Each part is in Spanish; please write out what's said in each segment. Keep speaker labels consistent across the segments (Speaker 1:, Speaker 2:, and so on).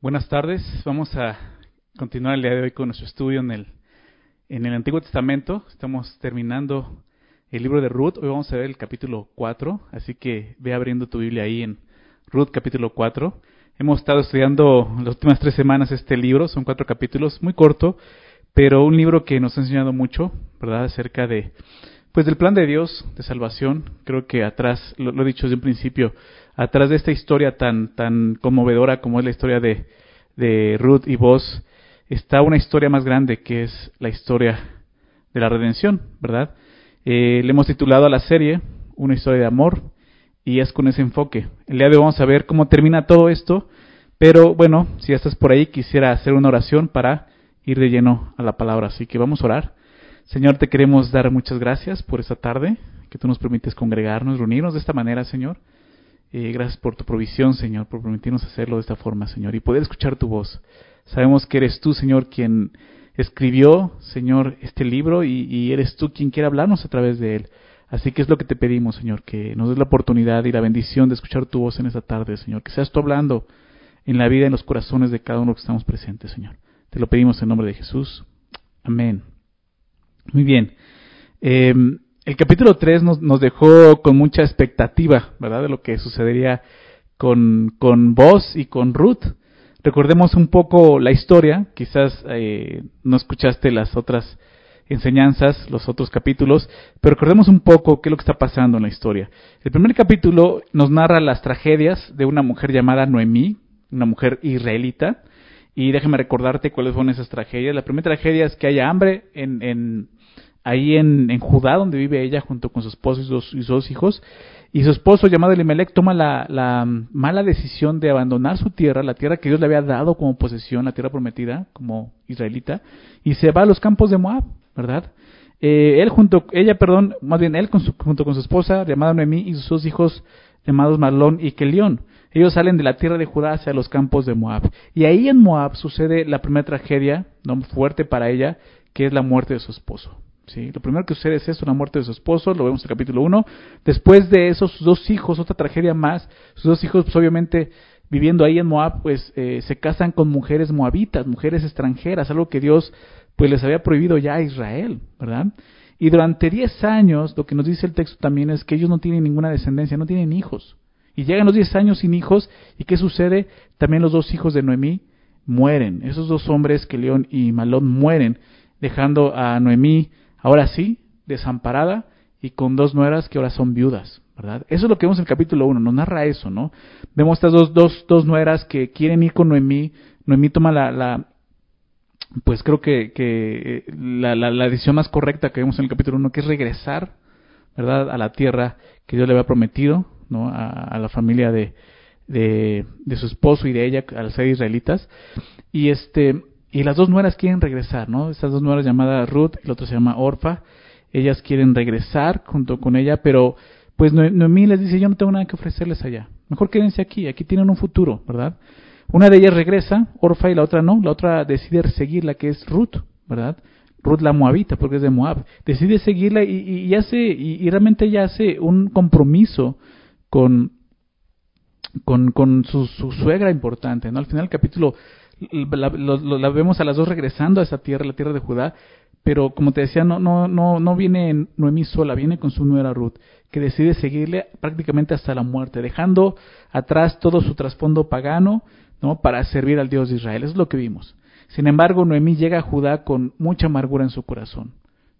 Speaker 1: Buenas tardes. Vamos a continuar el día de hoy con nuestro estudio en el, en el Antiguo Testamento. Estamos terminando el libro de Ruth. Hoy vamos a ver el capítulo 4, así que ve abriendo tu Biblia ahí en Ruth capítulo 4. Hemos estado estudiando las últimas tres semanas este libro, son cuatro capítulos, muy corto, pero un libro que nos ha enseñado mucho, ¿verdad?, acerca de, pues del plan de Dios de salvación. Creo que atrás, lo, lo he dicho desde un principio, atrás de esta historia tan, tan conmovedora como es la historia de, de Ruth y vos, está una historia más grande que es la historia de la redención, ¿verdad? Eh, le hemos titulado a la serie Una historia de amor y es con ese enfoque. El día de hoy vamos a ver cómo termina todo esto, pero bueno, si ya estás por ahí, quisiera hacer una oración para ir de lleno a la palabra, así que vamos a orar. Señor, te queremos dar muchas gracias por esta tarde, que tú nos permites congregarnos, reunirnos de esta manera, Señor. Eh, gracias por tu provisión, Señor, por permitirnos hacerlo de esta forma, Señor, y poder escuchar tu voz. Sabemos que eres tú, Señor, quien escribió, Señor, este libro y, eres tú quien quiere hablarnos a través de él. Así que es lo que te pedimos, Señor, que nos des la oportunidad y la bendición de escuchar tu voz en esta tarde, Señor, que seas tú hablando en la vida y en los corazones de cada uno que estamos presentes, Señor. Te lo pedimos en nombre de Jesús. Amén. Muy bien. Eh, el capítulo 3 nos, nos, dejó con mucha expectativa, ¿verdad? De lo que sucedería con, con vos y con Ruth. Recordemos un poco la historia, quizás eh, no escuchaste las otras enseñanzas, los otros capítulos, pero recordemos un poco qué es lo que está pasando en la historia. El primer capítulo nos narra las tragedias de una mujer llamada Noemí, una mujer israelita, y déjame recordarte cuáles fueron esas tragedias. La primera tragedia es que haya hambre en, en ahí en, Judá, donde vive ella junto con su esposo y sus, y sus dos hijos. Y su esposo, llamado Elimelech, toma la, la, mala decisión de abandonar su tierra, la tierra que Dios le había dado como posesión, la tierra prometida, como israelita, y se va a los campos de Moab, ¿verdad? Eh, él junto, ella, perdón, más bien él con su, junto con su esposa, llamada Noemí, y sus dos hijos llamados Marlón y Kelión. Ellos salen de la tierra de Judá hacia los campos de Moab. Y ahí en Moab sucede la primera tragedia, no fuerte para ella, que es la muerte de su esposo. ¿Sí? Lo primero que sucede es esto, la muerte de su esposo, lo vemos en el capítulo 1. Después de eso, sus dos hijos, otra tragedia más, sus dos hijos, pues obviamente viviendo ahí en Moab, pues eh, se casan con mujeres moabitas, mujeres extranjeras, algo que Dios pues les había prohibido ya a Israel, ¿verdad? Y durante 10 años, lo que nos dice el texto también es que ellos no tienen ninguna descendencia, no tienen hijos. Y llegan los 10 años sin hijos, ¿y qué sucede? También los dos hijos de Noemí mueren. Esos dos hombres, que León y Malón, mueren, dejando a Noemí ahora sí, desamparada y con dos nueras que ahora son viudas, ¿verdad? Eso es lo que vemos en el capítulo 1, nos narra eso, ¿no? Vemos estas dos, dos, dos nueras que quieren ir con Noemí, Noemí toma la, la pues creo que, que la, la, la, decisión más correcta que vemos en el capítulo 1, que es regresar, ¿verdad?, a la tierra que Dios le había prometido, ¿no?, a, a la familia de, de, de, su esposo y de ella, al ser israelitas, y este, y las dos nueras quieren regresar, ¿no? Estas dos nueras llamadas Ruth y la otra se llama Orfa. Ellas quieren regresar junto con ella, pero pues Noemí les dice, yo no tengo nada que ofrecerles allá. Mejor quédense aquí, aquí tienen un futuro, ¿verdad? Una de ellas regresa, Orfa, y la otra no. La otra decide seguirla, que es Ruth, ¿verdad? Ruth la moabita, porque es de Moab. Decide seguirla y, y hace, y, y, realmente ella hace un compromiso con, con, con su, su, suegra importante, ¿no? Al final del capítulo la, la, vemos a las dos regresando a esa tierra, la tierra de Judá, pero como te decía, no, no, no, no viene Noemí sola, viene con su nuera Ruth, que decide seguirle prácticamente hasta la muerte, dejando atrás todo su trasfondo pagano, ¿no? Para servir al Dios de Israel. Eso es lo que vimos. Sin embargo, Noemí llega a Judá con mucha amargura en su corazón,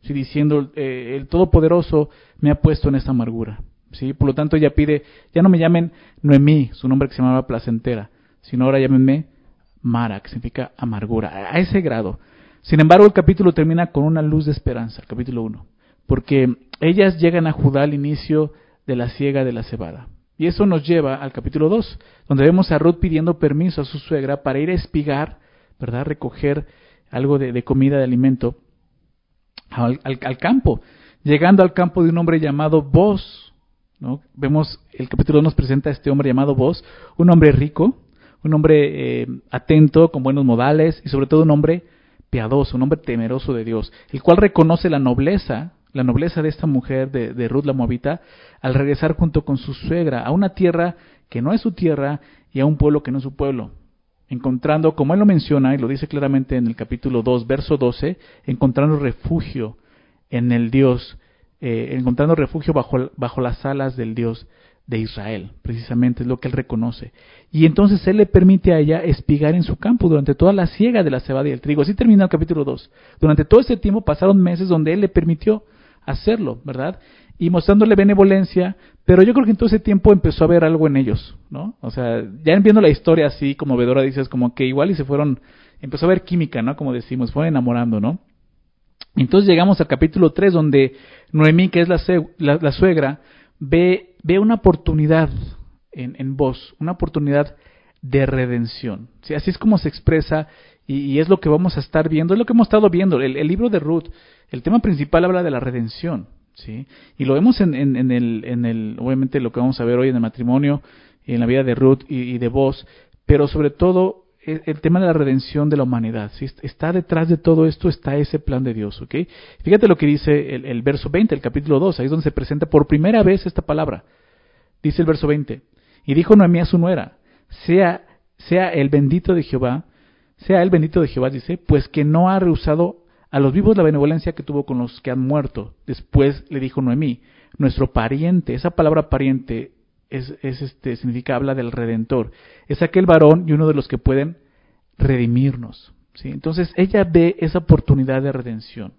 Speaker 1: ¿sí? diciendo, eh, el Todopoderoso me ha puesto en esta amargura. ¿sí? Por lo tanto, ella pide, ya no me llamen Noemí, su nombre que se llamaba placentera, sino ahora llámenme Mara, que significa amargura, a ese grado. Sin embargo, el capítulo termina con una luz de esperanza, el capítulo 1, porque ellas llegan a Judá al inicio de la siega de la cebada. Y eso nos lleva al capítulo 2, donde vemos a Ruth pidiendo permiso a su suegra para ir a espigar, ¿verdad? Recoger algo de, comida, de alimento al, al, al, campo. Llegando al campo de un hombre llamado Boz, ¿no? Vemos, el capítulo 2 nos presenta a este hombre llamado Boz, un hombre rico, un hombre eh, atento, con buenos modales y sobre todo un hombre piadoso, un hombre temeroso de Dios, el cual reconoce la nobleza, la nobleza de esta mujer de, de Ruth la Moabita, al regresar junto con su suegra a una tierra que no es su tierra y a un pueblo que no es su pueblo. encontrando, como él lo menciona y lo dice claramente en el capítulo 2, verso 12, encontrando refugio en el Dios, eh, encontrando refugio bajo, bajo las alas del Dios de Israel, precisamente es lo que él reconoce. Y entonces él le permite a ella espigar en su campo durante toda la siega de la cebada y el trigo. Así termina el capítulo 2. Durante todo ese tiempo pasaron meses donde él le permitió hacerlo, ¿verdad? Y mostrándole benevolencia, pero yo creo que en todo ese tiempo empezó a ver algo en ellos, ¿no? O sea, ya viendo la historia así como vedora dices como que igual y se fueron, empezó a ver química, ¿no? Como decimos, fueron enamorando, ¿no? Entonces llegamos al capítulo 3 donde Noemí, que es la, la, suegra, ve, ve una oportunidad en, en vos, una oportunidad de redención. ¿sí? Así es como se expresa y, es lo que vamos a estar viendo, es lo que hemos estado viendo. El, libro de Ruth, el tema principal habla de la redención. ¿sí? Y lo vemos en, en, el, en el, obviamente lo que vamos a ver hoy en el matrimonio, en la vida de Ruth y, de vos, pero sobre todo el, tema de la redención de la humanidad. Está detrás de todo esto, está ese plan de Dios. ¿ok? Fíjate lo que dice el, el verso 20, el capítulo 2, ahí es donde se presenta por primera vez esta palabra. Dice el verso 20, y dijo Noemí a su nuera, sea, sea el bendito de Jehová, sea el bendito de Jehová, dice, pues que no ha rehusado a los vivos la benevolencia que tuvo con los que han muerto. Después le dijo Noemí, nuestro pariente, esa palabra pariente es, es este, significa, habla del redentor. Es aquel varón y uno de los que pueden redimirnos. ¿sí? Entonces ella ve esa oportunidad de redención.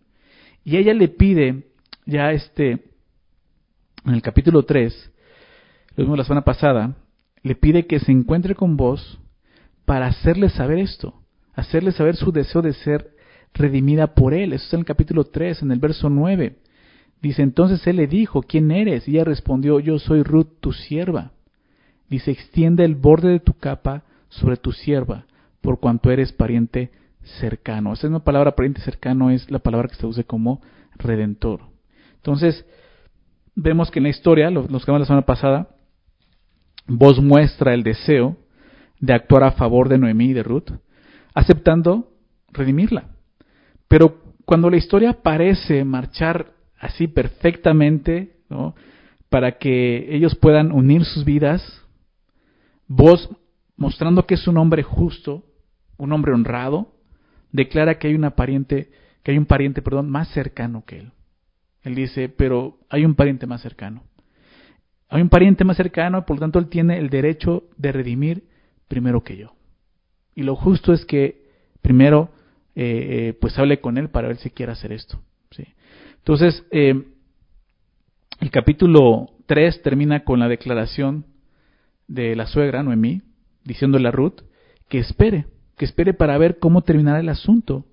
Speaker 1: Y ella le pide, ya este, en el capítulo 3, lo vimos la semana pasada, le pide que se encuentre con vos para hacerle saber esto, hacerle saber su deseo de ser redimida por él. Eso está en el capítulo 3, en el verso 9. Dice, entonces él le dijo, ¿quién eres? Y ella respondió, yo soy Ruth, tu sierva. Dice, extiende el borde de tu capa sobre tu sierva, por cuanto eres pariente cercano. Esa misma palabra pariente cercano es la palabra que se usa como redentor. Entonces, vemos que en la historia, los, que vamos la semana pasada, Vos muestra el deseo de actuar a favor de Noemí y de Ruth, aceptando redimirla. Pero cuando la historia parece marchar así perfectamente, ¿no? para que ellos puedan unir sus vidas, vos mostrando que es un hombre justo, un hombre honrado, declara que hay una pariente, que hay un pariente, perdón, más cercano que él. Él dice, pero hay un pariente más cercano. Hay un pariente más cercano, por lo tanto él tiene el derecho de redimir primero que yo. Y lo justo es que primero eh, eh, pues hable con él para ver si quiere hacer esto. Entonces, eh, el capítulo 3 termina con la declaración de la suegra, Noemí, diciéndole a Ruth que espere, que espere para ver cómo terminará el asunto.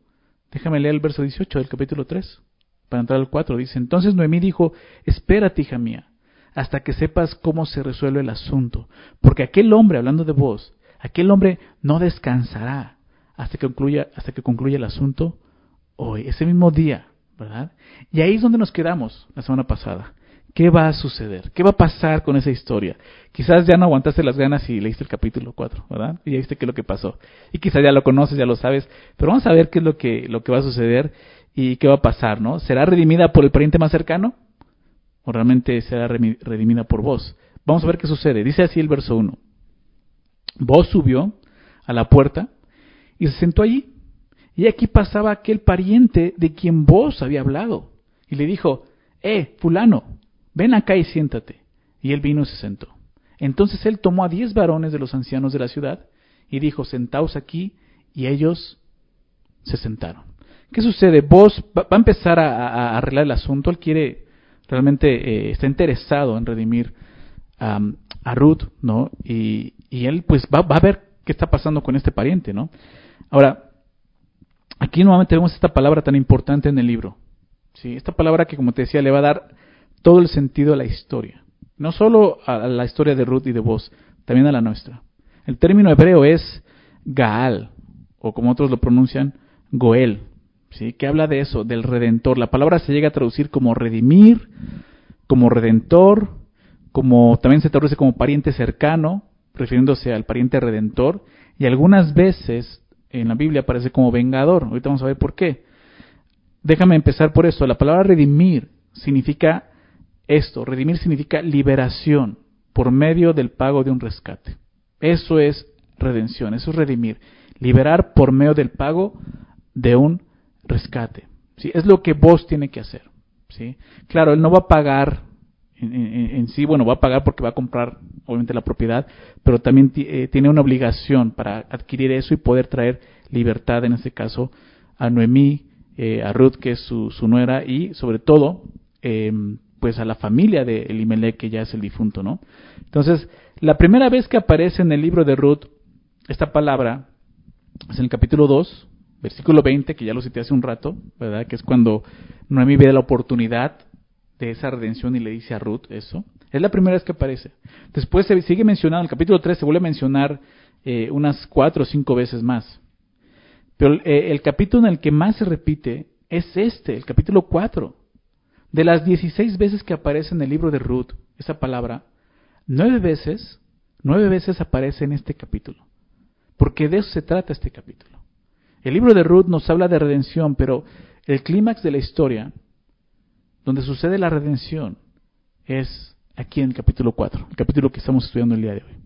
Speaker 1: Déjame leer el verso 18 del capítulo 3, para entrar al 4. Dice, entonces Noemí dijo, espérate, hija mía, hasta que sepas cómo se resuelve el asunto. Porque aquel hombre, hablando de vos, aquel hombre no descansará hasta que concluya, hasta que concluya el asunto hoy, ese mismo día, ¿verdad? Y ahí es donde nos quedamos la semana pasada. ¿Qué va a suceder? ¿Qué va a pasar con esa historia? Quizás ya no aguantaste las ganas y leíste el capítulo 4, ¿verdad? Y ya viste qué es lo que pasó. Y quizás ya lo conoces, ya lo sabes, pero vamos a ver qué es lo que, lo que va a suceder y qué va a pasar, ¿no? ¿Será redimida por el pariente más cercano? o realmente será redimida por vos. Vamos a ver qué sucede. Dice así el verso 1. Vos subió a la puerta y se sentó allí. Y aquí pasaba aquel pariente de quien vos había hablado. Y le dijo, eh, fulano, ven acá y siéntate. Y él vino y se sentó. Entonces él tomó a diez varones de los ancianos de la ciudad y dijo, sentaos aquí, y ellos se sentaron. ¿Qué sucede? Vos va, a empezar a arreglar el asunto, él quiere realmente eh, está interesado en redimir a Ruth, ¿no? Y, él pues va, a ver qué está pasando con este pariente, ¿no? Ahora, aquí nuevamente vemos esta palabra tan importante en el libro, ¿sí? Esta palabra que como te decía le va a dar todo el sentido a la historia, no solo a la historia de Ruth y de vos, también a la nuestra. El término hebreo es Gaal, o como otros lo pronuncian, Goel, ¿sí? que habla de eso, del redentor. La palabra se llega a traducir como redimir, como redentor, como también se traduce como pariente cercano, refiriéndose al pariente redentor, y algunas veces en la Biblia aparece como vengador. Ahorita vamos a ver por qué. Déjame empezar por eso. La palabra redimir significa esto. Redimir significa liberación por medio del pago de un rescate. Eso es redención, eso es redimir, liberar por medio del pago de un rescate. ¿sí? Es lo que vos tiene que hacer. ¿sí? Claro, él no va a pagar en, sí, bueno, va a pagar porque va a comprar obviamente la propiedad, pero también eh, tiene una obligación para adquirir eso y poder traer libertad, en este caso, a Noemí, eh, a Ruth, que es su, su nuera, y sobre todo, eh, pues a la familia de Elimelech, que ya es el difunto, ¿no? Entonces, la primera vez que aparece en el libro de Ruth esta palabra es en el capítulo 2, versículo 20, que ya lo cité hace un rato, ¿verdad? Que es cuando Noemí ve la oportunidad de esa redención y le dice a Ruth eso. Es la primera vez que aparece. Después se sigue mencionando, en el capítulo 3 se vuelve a mencionar eh, unas cuatro o cinco veces más. Pero eh, el capítulo en el que más se repite es este, el capítulo 4. De las 16 veces que aparece en el libro de Ruth, esa palabra, nueve veces, nueve veces aparece en este capítulo. Porque de eso se trata este capítulo. El libro de Ruth nos habla de redención, pero el clímax de la historia, donde sucede la redención, es aquí en el capítulo 4, el capítulo que estamos estudiando el día de hoy.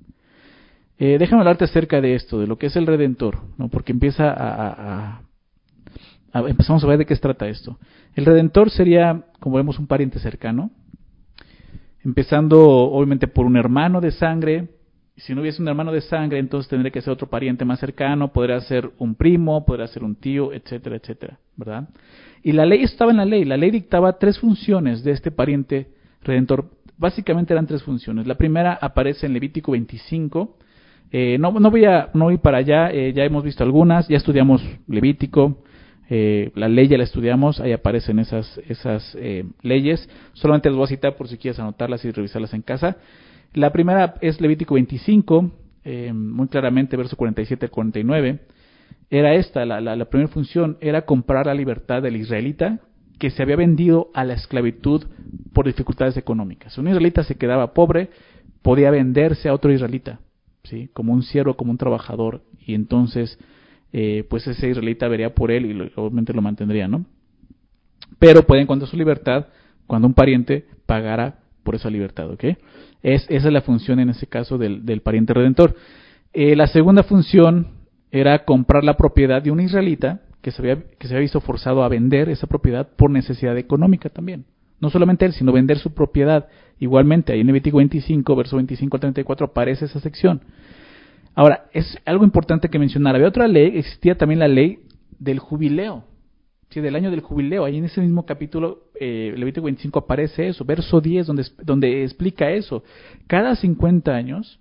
Speaker 1: Eh, déjame hablarte acerca de esto, de lo que es el Redentor, ¿no? porque empieza a, empezamos a ver de qué se trata esto. El Redentor sería, como vemos, un pariente cercano, empezando obviamente por un hermano de sangre. Si no hubiese un hermano de sangre, entonces tendría que ser otro pariente más cercano, podría ser un primo, podría ser un tío, etcétera, etcétera, ¿verdad? Y la ley estaba en la ley. La ley dictaba tres funciones de este pariente redentor. Básicamente eran tres funciones. La primera aparece en Levítico 25, eh, no, no, voy a no ir para allá, eh, ya hemos visto algunas, ya estudiamos Levítico, eh, la ley ya la estudiamos, ahí aparecen esas, esas leyes, solamente las voy a citar por si quieres anotarlas y revisarlas en casa. La primera es Levítico 25, muy claramente verso 47 al 49, era esta, la, la, la primera función era comprar la libertad del israelita que se había vendido a la esclavitud por dificultades económicas. Un israelita se quedaba pobre, podía venderse a otro israelita ¿sí? como un siervo, como un trabajador, y entonces eh, pues ese israelita vería por él y obviamente lo mantendría, ¿no? Pero puede encontrar su libertad cuando un pariente pagara por esa libertad, ¿ok? Es, esa es la función en ese caso del, del pariente redentor. Eh, la segunda función era comprar la propiedad de un israelita que se, había, que se había visto forzado a vender esa propiedad por necesidad económica también. No solamente él, sino vender su propiedad. Igualmente, ahí en Levítico 25, verso 25 al 34, aparece esa sección. Ahora, es algo importante que mencionar. Había otra ley, existía también la ley del jubileo, ¿sí? del año del jubileo. Ahí en ese mismo capítulo, eh, Levítico 25, aparece eso, verso 10, donde, donde explica eso. Cada 50 años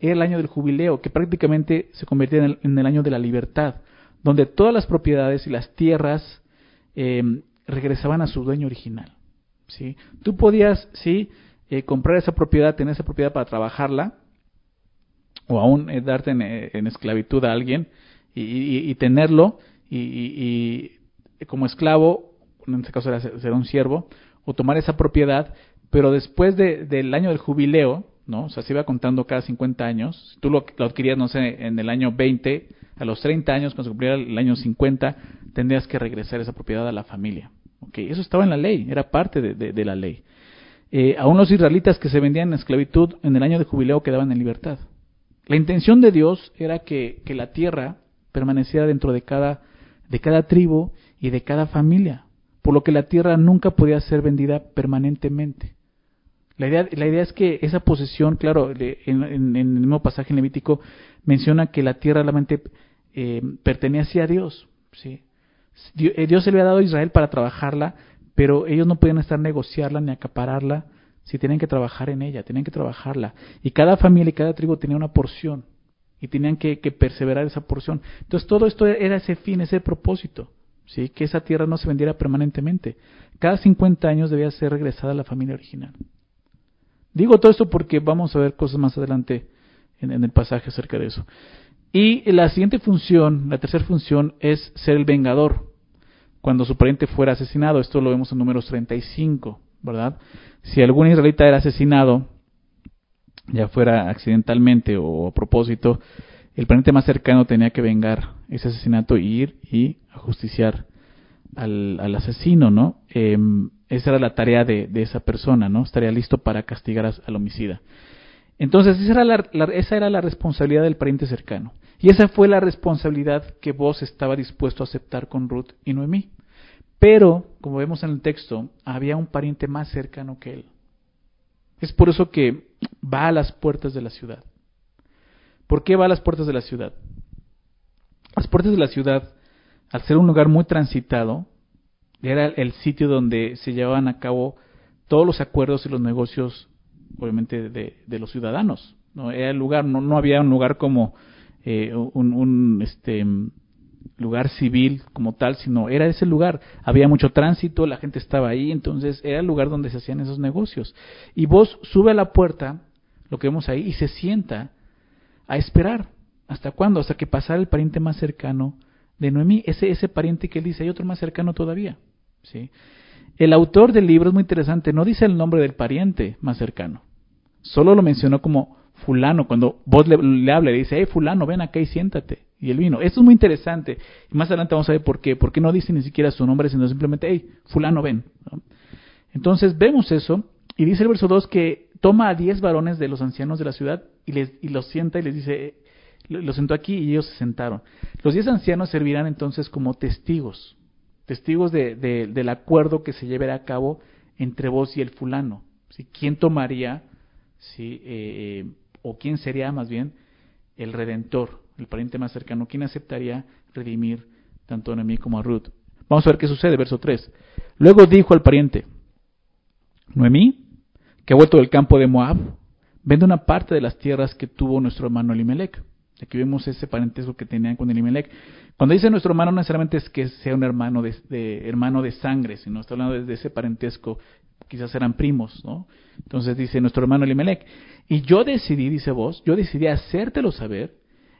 Speaker 1: era el año del jubileo, que prácticamente se convertía en el, año de la libertad, donde todas las propiedades y las tierras eh, regresaban a su dueño original. ¿sí? Tú podías, sí, eh, comprar esa propiedad, tener esa propiedad para trabajarla, o aún eh, darte eh, en, esclavitud a alguien y, tenerlo, y, como esclavo, en este caso era ser un siervo, o tomar esa propiedad, pero después del año del jubileo, ¿no? O sea, se iba contando cada 50 años. Tú lo, adquirías, no sé, en el año 20, a los 30 años, cuando se cumpliera el año 50, tendrías que regresar esa propiedad a la familia. Okay, eso estaba en la ley, era parte de, la ley. Eh, aún los israelitas que se vendían en esclavitud en el año de jubileo quedaban en libertad. La intención de Dios era que, la tierra permaneciera dentro de cada, de cada tribu y de cada familia, por lo que la tierra nunca podía ser vendida permanentemente. La idea, es que esa posesión, claro, en, el mismo pasaje en Levítico menciona que la tierra realmente eh, pertenecía a Dios, ¿sí? Eh, Dios se le había dado a Israel para trabajarla, pero ellos no podían estar negociarla ni acapararla si tenían que trabajar en ella, tenían que trabajarla. Y cada familia y cada tribu tenía una porción y tenían que, perseverar esa porción. Entonces todo esto era ese fin, ese propósito, ¿sí? que esa tierra no se vendiera permanentemente. Cada 50 años debía ser regresada a la familia original. Digo todo esto porque vamos a ver cosas más adelante en el pasaje acerca de eso. Y la siguiente función, la tercera función, es ser el vengador cuando su pariente fuera asesinado. Esto lo vemos en números 35, ¿verdad? Si algún israelita era asesinado, ya fuera accidentalmente o a propósito, el pariente más cercano tenía que vengar ese asesinato y ir y ajusticiar al, asesino, ¿no? Em, esa era la tarea de, esa persona, ¿no? Estaría listo para castigar al homicida. Entonces esa era la, esa era la responsabilidad del pariente cercano. Y esa fue la responsabilidad que vos estaba dispuesto a aceptar con Ruth y Noemí. Pero, como vemos en el texto, había un pariente más cercano que él. Es por eso que va a las puertas de la ciudad. ¿Por qué va a las puertas de la ciudad? Las puertas de la ciudad, al ser un lugar muy transitado, era el sitio donde se llevaban a cabo todos los acuerdos y los negocios, obviamente, de, los ciudadanos. ¿no? Era el lugar, no, había un lugar como eh, un, un, este, lugar civil como tal, sino era ese lugar. Había mucho tránsito, la gente estaba ahí, entonces era el lugar donde se hacían esos negocios. Y vos sube a la puerta, lo que vemos ahí, y se sienta a esperar. ¿Hasta cuándo? Hasta que pasara el pariente más cercano de Noemí, ese, ese pariente que él dice, hay otro más cercano todavía. El autor del libro es muy interesante, no dice el nombre del pariente más cercano, solo lo mencionó como fulano, cuando vos le, le habla, le dice, hey fulano, ven acá y siéntate. Y él vino. Esto es muy interesante. Y más adelante vamos a ver por qué. ¿Por qué no dice ni siquiera su nombre, sino simplemente, hey, fulano, ven. Entonces vemos eso. Y dice el verso 2 que toma a diez varones de los ancianos de la ciudad y, les, y los sienta y les dice, los sentó aquí y ellos se sentaron. Los diez ancianos servirán entonces como testigos. Testigos de, del acuerdo que se llevará a cabo entre vos y el fulano. ¿sí? ¿Quién tomaría, sí, eh, eh o quién sería más bien el redentor, el pariente más cercano? ¿Quién aceptaría redimir tanto a Noemí como a Ruth? Vamos a ver qué sucede, verso 3. Luego dijo al pariente, Noemí, que ha vuelto del campo de Moab, vende una parte de las tierras que tuvo nuestro hermano Elimelech. Aquí vemos ese parentesco que tenían con Elimelech. Cuando dice nuestro hermano, no necesariamente es que sea un hermano de, hermano de sangre, sino está hablando de ese parentesco, quizás eran primos, ¿no? Entonces dice nuestro hermano Elimelech. Y yo decidí, dice vos, yo decidí hacértelo saber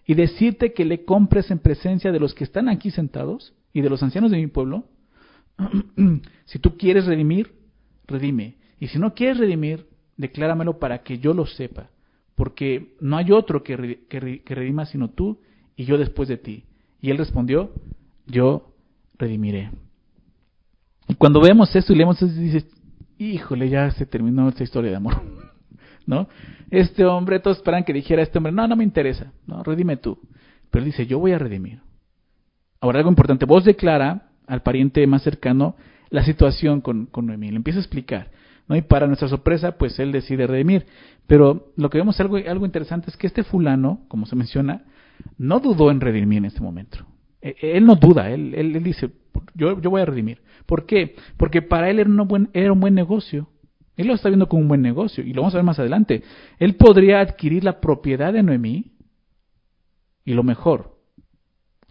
Speaker 1: y decirte que le compres en presencia de los que están aquí sentados y de los ancianos de mi pueblo. si tú quieres redimir, redime. Y si no quieres redimir, decláramelo para que yo lo sepa. Porque no hay otro que, que, redima sino tú y yo después de ti. Y él respondió, yo redimiré. Y cuando vemos esto y leemos eso, dices, híjole, ya se terminó esta historia de amor. ¿No? Este hombre, todos esperan que dijera este hombre, no, no me interesa, no, redime tú. Pero él dice, yo voy a redimir. Ahora algo importante, vos declara al pariente más cercano la situación con, con Noemí, le empieza a explicar. ¿No? Y para nuestra sorpresa, pues él decide redimir. Pero lo que vemos algo, algo interesante es que este fulano, como se menciona, no dudó en redimir en este momento. E, él no duda, él, él, dice, yo, yo voy a redimir. ¿Por qué? Porque para él era, buen, era un buen negocio. Él lo está viendo como un buen negocio y lo vamos a ver más adelante. Él podría adquirir la propiedad de Noemí y lo mejor,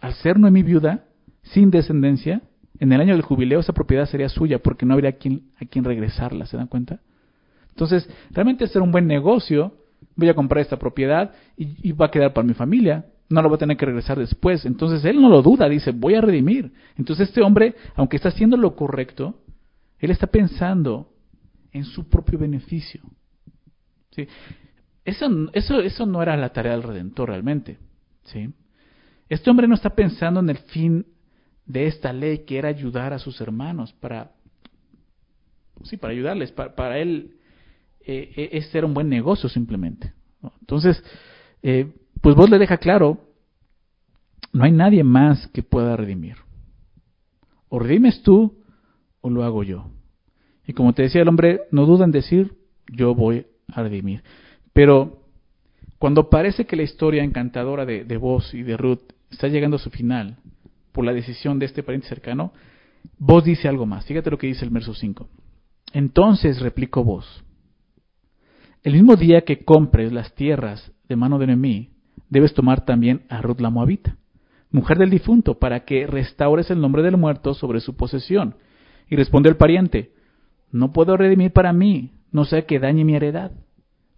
Speaker 1: al ser Noemí viuda, sin descendencia, en el año del jubileo esa propiedad sería suya porque no habría a quien, a quien regresarla, ¿se dan cuenta? Entonces, realmente es un buen negocio, voy a comprar esta propiedad y, y va a quedar para mi familia, no lo va a tener que regresar después. Entonces él no lo duda, dice, voy a redimir. Entonces este hombre, aunque está haciendo lo correcto, él está pensando en su propio beneficio. ¿Sí? Eso, eso, eso no era la tarea del Redentor realmente. ¿sí? Este hombre no está pensando en el fin de esta ley, que era ayudar a sus hermanos, para, sí, para ayudarles. Para, él, eh, este era un buen negocio simplemente. Entonces, eh, pues vos le deja claro, no hay nadie más que pueda redimir. O redimes tú o lo hago yo. Y como te decía el hombre, no duda en decir, yo voy a redimir. Pero cuando parece que la historia encantadora de vos y de Ruth está llegando a su final por la decisión de este pariente cercano, vos dice algo más. Fíjate lo que dice el verso 5. Entonces replicó vos, el mismo día que compres las tierras de mano de Noemí, debes tomar también a Ruth la Moabita, mujer del difunto, para que restaures el nombre del muerto sobre su posesión. Y respondió el pariente, no puedo redimir para mí, no sea que dañe mi heredad.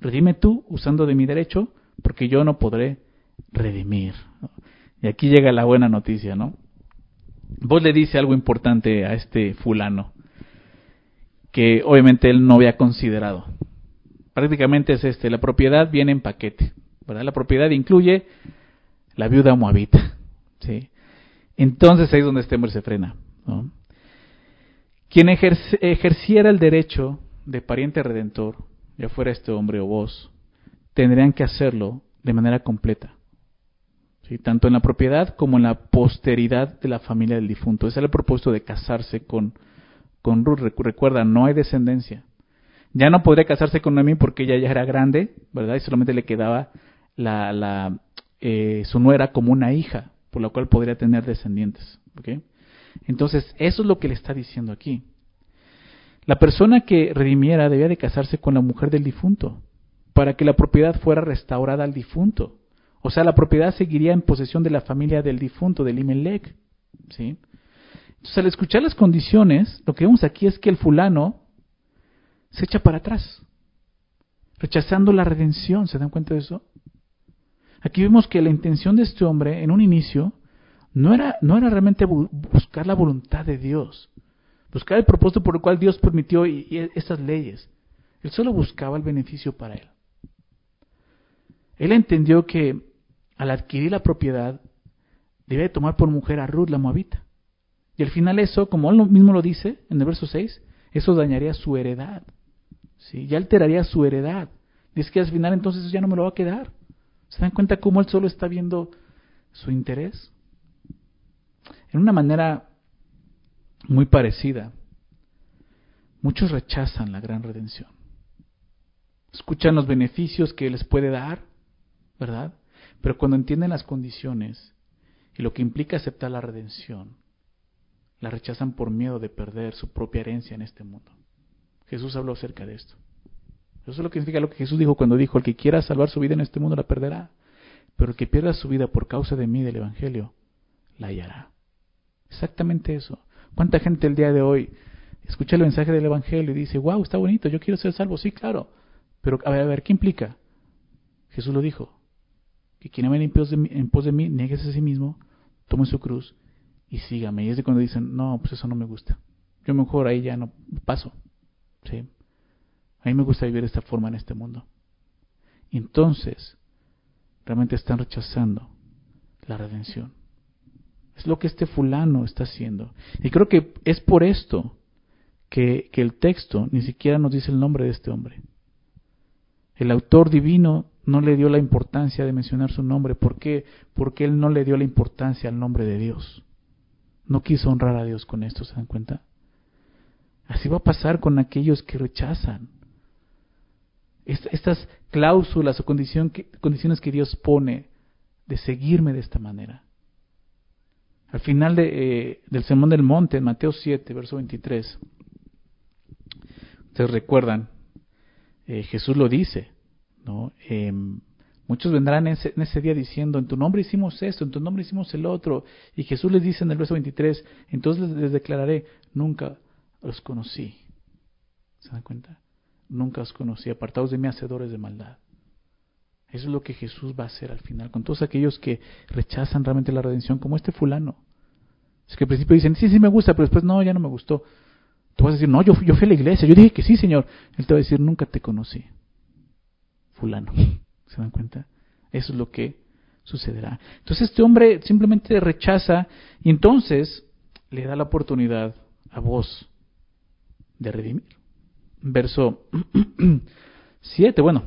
Speaker 1: Redime tú usando de mi derecho, porque yo no podré redimir. Y aquí llega la buena noticia, ¿no? Vos le dice algo importante a este fulano, que obviamente él no había considerado. Prácticamente es este, la propiedad viene en paquete. La propiedad incluye la viuda moabita. ¿sí? Entonces ahí es donde este hombre se frena. Quien ejerciera el derecho de pariente redentor, ya fuera este hombre o vos, tendrían que hacerlo de manera completa. ¿Sí? Tanto en la propiedad como en la posteridad de la familia del difunto. Ese era el propósito de casarse con, con Ruth. Recuerda, no hay descendencia. Ya no podría casarse con Noemí porque ella ya era grande, ¿verdad? Y solamente le quedaba la, la, eh, su nuera como una hija, por la cual podría tener descendientes. ¿okay? Entonces, eso es lo que le está diciendo aquí. La persona que redimiera debía de casarse con la mujer del difunto, para que la propiedad fuera restaurada al difunto. O sea, la propiedad seguiría en posesión de la familia del difunto, del Imelec. ¿sí? Entonces, al escuchar las condiciones, lo que vemos aquí es que el fulano se echa para atrás, rechazando la redención. ¿Se dan cuenta de eso? Aquí vemos que la intención de este hombre en un inicio no era, no era realmente buscar la voluntad de Dios, buscar el propósito por el cual Dios permitió y, estas leyes. Él solo buscaba el beneficio para él. Él entendió que al adquirir la propiedad debía tomar por mujer a Ruth la moabita. Y al final eso, como él mismo lo dice en el verso 6, eso dañaría su heredad. ¿sí? Ya alteraría su heredad. Es que al final entonces ya no me lo va a quedar. ¿Se dan cuenta cómo él solo está viendo su interés? En una manera muy parecida, muchos rechazan la gran redención. Escuchan los beneficios que les puede dar, ¿verdad? Pero cuando entienden las condiciones y lo que implica aceptar la redención, la rechazan por miedo de perder su propia herencia en este mundo. Jesús habló acerca de esto. Eso es lo que significa lo que Jesús dijo cuando dijo, el que quiera salvar su vida en este mundo la perderá, pero el que pierda su vida por causa de mí, del Evangelio, la hallará. Exactamente eso. ¿Cuánta gente el día de hoy escucha el mensaje del Evangelio y dice, wow, está bonito, yo quiero ser salvo? Sí, claro. Pero a ver, a ver, ¿qué implica? Jesús lo dijo, que quien ama en pos de mí, en pos de mí nieguese a sí mismo, tome su cruz y sígame. Y es de cuando dicen, no, pues eso no me gusta. Yo mejor ahí ya no paso. ¿Sí? A mí me gusta vivir de esta forma en este mundo. Entonces, realmente están rechazando la redención. Es lo que este fulano está haciendo. Y creo que es por esto que, que el texto ni siquiera nos dice el nombre de este hombre. El autor divino no le dio la importancia de mencionar su nombre. ¿Por qué? Porque él no le dio la importancia al nombre de Dios. No quiso honrar a Dios con esto, ¿se dan cuenta? Así va a pasar con aquellos que rechazan estas cláusulas o condiciones que Dios pone de seguirme de esta manera. Al final eh, del Sermón del Monte, en Mateo 7, verso 23, ustedes recuerdan, eh, Jesús lo dice, Em, muchos vendrán en ese, en ese, día diciendo, en tu nombre hicimos esto, en tu nombre hicimos el otro. Y Jesús les dice en el verso 23, entonces les declararé, nunca los conocí. ¿Se dan cuenta? nunca os conocí, apartados de mí, hacedores de maldad. Eso es lo que Jesús va a hacer al final, con todos aquellos que rechazan realmente la redención, como este fulano. Es que al principio dicen, sí, sí me gusta, pero después no, ya no me gustó. Tú vas a decir, no, yo, yo fui a la iglesia, yo dije que sí, Señor. Él te va a decir, nunca te conocí, ¿Se dan cuenta? Eso es lo que sucederá. Entonces este hombre simplemente rechaza y entonces le da la oportunidad a vos de redimir verso 7, bueno,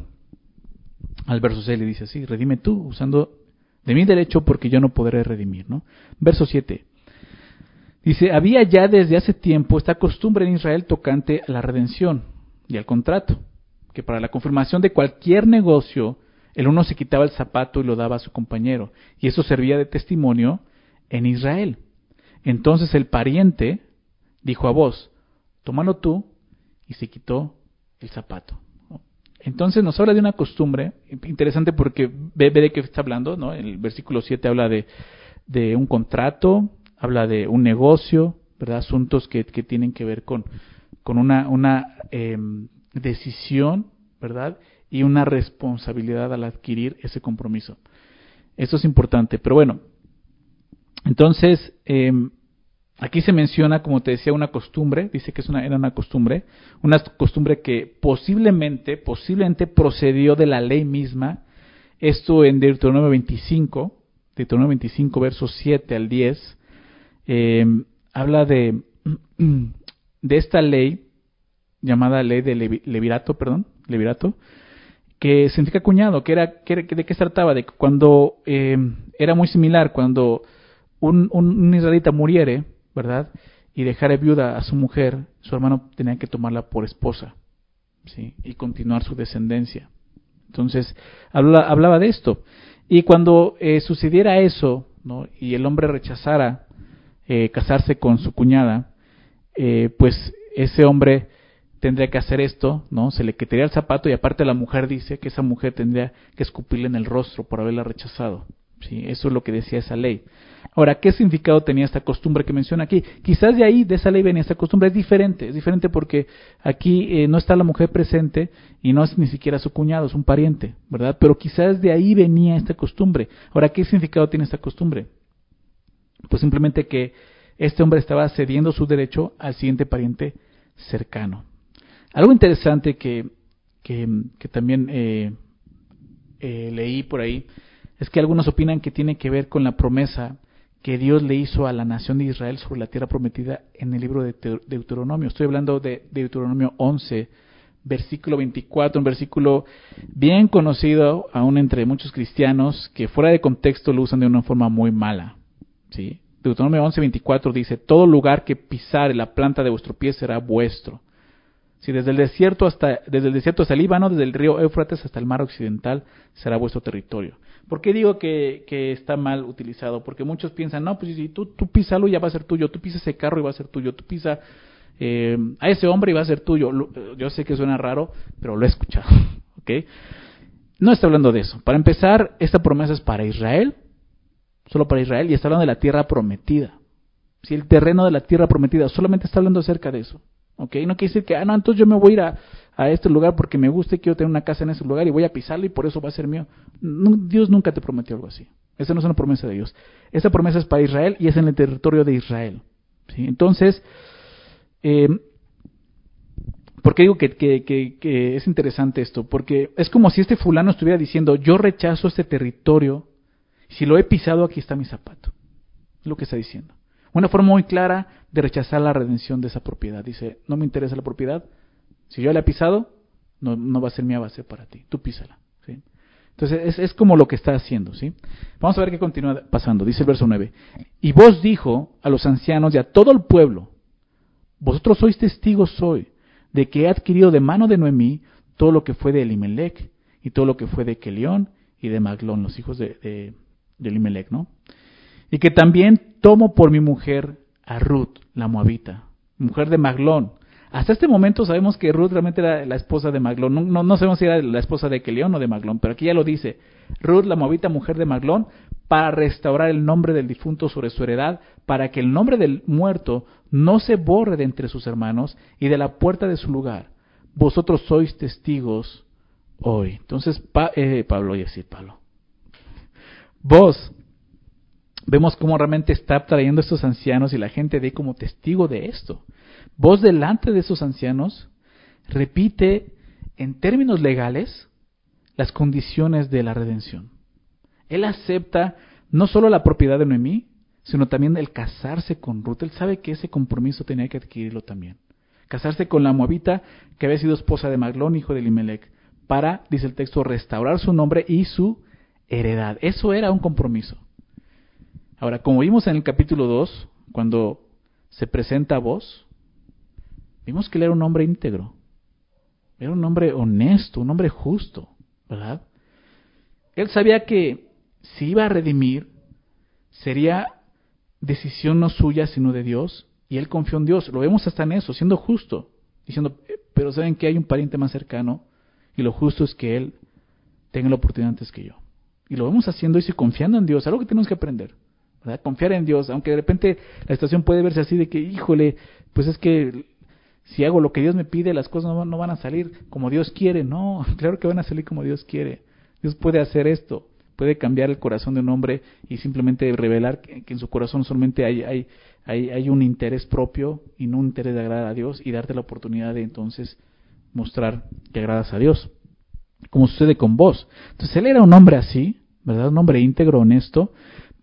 Speaker 1: al verso 6 le dice así, redime tú usando de mi derecho porque yo no podré redimir, ¿no? Verso 7. Dice, había ya desde hace tiempo esta costumbre en Israel tocante a la redención y al contrato, que para la confirmación de cualquier negocio, el uno se quitaba el zapato y lo daba a su compañero, y eso servía de testimonio en Israel. Entonces el pariente dijo a vos, tómalo tú y se quitó el zapato. Entonces nos habla de una costumbre interesante porque ve, de qué está hablando, ¿no? El versículo 7 habla de, de un contrato, habla de un negocio, ¿verdad? Asuntos que, que tienen que ver con, con una, em, decisión, ¿verdad? Y una responsabilidad al adquirir ese compromiso. Eso es importante. Pero bueno, entonces, eh, Aquí se menciona, como te decía, una costumbre, dice que es una, era una costumbre, una costumbre que posiblemente, posiblemente procedió de la ley misma, esto en Deuteronomio 25, Deuteronomio 25, versos 7 al 10, em, habla de, de esta ley, llamada ley de Levirato, perdón, Levirato, que significa cuñado, que era, que, ¿de qué se trataba? De que cuando eh, era muy similar, cuando un, un, israelita muriere, ¿verdad? Y dejara viuda a su mujer, su hermano tenía que tomarla por esposa, ¿sí? Y continuar su descendencia. Entonces, hablaba, de esto. Y cuando eh, sucediera eso, ¿no? Y el hombre rechazara eh, casarse con su cuñada, eh, pues ese hombre tendría que hacer esto, ¿no? Se le quitaría el zapato y aparte la mujer dice que esa mujer tendría que escupirle en el rostro por haberla rechazado. ¿sí? Eso es lo que decía esa ley. Ahora, ¿qué significado tenía esta costumbre que menciona aquí? Quizás de ahí, de esa ley venía esta costumbre, es diferente, es diferente porque aquí eh, no está la mujer presente y no es ni siquiera su cuñado, es un pariente, ¿verdad? Pero quizás de ahí venía esta costumbre. Ahora, ¿qué significado tiene esta costumbre? Pues simplemente que este hombre estaba cediendo su derecho al siguiente pariente cercano. Algo interesante que, que, también eh, eh, leí por ahí es que algunos opinan que tiene que ver con la promesa que Dios le hizo a la nación de Israel sobre la tierra prometida en el libro de Deuteronomio. Estoy hablando de Deuteronomio 11, versículo 24, un versículo bien conocido aún entre muchos cristianos que fuera de contexto lo usan de una forma muy mala. ¿sí? Deuteronomio 11, 24 dice, todo lugar que pisare la planta de vuestro pie será vuestro. Si desde el desierto hasta desde el desierto hasta el Líbano, desde el río Éufrates hasta el mar occidental será vuestro territorio. ¿Por qué digo que, está mal utilizado? Porque muchos piensan, no, pues si tú, tú písalo ya va a ser tuyo, tú pisas ese carro y va a ser tuyo, tú pisas eh, a ese hombre y va a ser tuyo. Yo sé que suena raro, pero lo he escuchado. ¿ok? No está hablando de eso. Para empezar, esta promesa es para Israel, solo para Israel, y está hablando de la tierra prometida. Si el terreno de la tierra prometida, solamente está hablando acerca de eso. ¿Ok? No quiere decir que, ah, no, entonces yo me voy a ir a, a este lugar porque me gusta y quiero tener una casa en ese lugar y voy a pisarlo y por eso va a ser mío. Dios nunca te prometió algo así. Esa no es una promesa de Dios. Esa promesa es para Israel y es en el territorio de Israel. ¿sí? Entonces, eh, ¿por qué digo que, que, que, es interesante esto? Porque es como si este fulano estuviera diciendo, yo rechazo este territorio, si lo he pisado aquí está mi zapato. Es lo que está diciendo. Una forma muy clara de rechazar la redención de esa propiedad. Dice, no me interesa la propiedad, si yo la he pisado, no, no va a ser a ser para ti. Tú písala. ¿sí? Entonces es, es, como lo que está haciendo. ¿sí? Vamos a ver qué continúa pasando. Dice el verso 9. Y vos dijo a los ancianos y a todo el pueblo, vosotros sois testigos hoy de que he adquirido de mano de Noemí todo lo que fue de Elimelech y todo lo que fue de Kelión y de Maglón, los hijos de, de, de Elimelech, ¿no? Y que también tomo por mi mujer a Ruth, la moabita, mujer de Maglón, hasta este momento sabemos que Ruth realmente era la esposa de Maglón. No, sabemos si era la esposa de Kelión o de Maglón, pero aquí ya lo dice. Ruth, la movita mujer de Maglón, para restaurar el nombre del difunto sobre su heredad, para que el nombre del muerto no se borre de entre sus hermanos y de la puerta de su lugar. Vosotros sois testigos hoy. Entonces, eh, Pablo, y decir Pablo. Vos, vemos cómo realmente está trayendo estos ancianos y la gente de como testigo de esto. Vos delante de esos ancianos repite en términos legales las condiciones de la redención. Él acepta no solo la propiedad de Noemí, sino también el casarse con Ruth. Él sabe que ese compromiso tenía que adquirirlo también. Casarse con la moabita que había sido esposa de Maglón, hijo de Limelec, para, dice el texto, restaurar su nombre y su heredad. Eso era un compromiso. Ahora, como vimos en el capítulo 2, cuando se presenta a vos, Vimos que él era un hombre íntegro, era un hombre honesto, un hombre justo, ¿verdad? Él sabía que si iba a redimir, sería decisión no suya, sino de Dios, y él confió en Dios. Lo vemos hasta en eso, siendo justo, diciendo, eh, pero saben que hay un pariente más cercano, y lo justo es que él tenga la oportunidad antes que yo. Y lo vemos haciendo eso y confiando en Dios, algo que tenemos que aprender. Confiar en Dios, aunque de repente la situación puede verse así de que, híjole, pues es que si hago lo que Dios me pide, las cosas no, van a salir como Dios quiere. No, claro que van a salir como Dios quiere. Dios puede hacer esto, puede cambiar el corazón de un hombre y simplemente revelar que, en su corazón solamente hay, hay, hay, hay, un interés propio y no un interés de agradar a Dios y darte la oportunidad de entonces mostrar que agradas a Dios. Como sucede con vos. Entonces él era un hombre así, ¿verdad? Un hombre íntegro, honesto,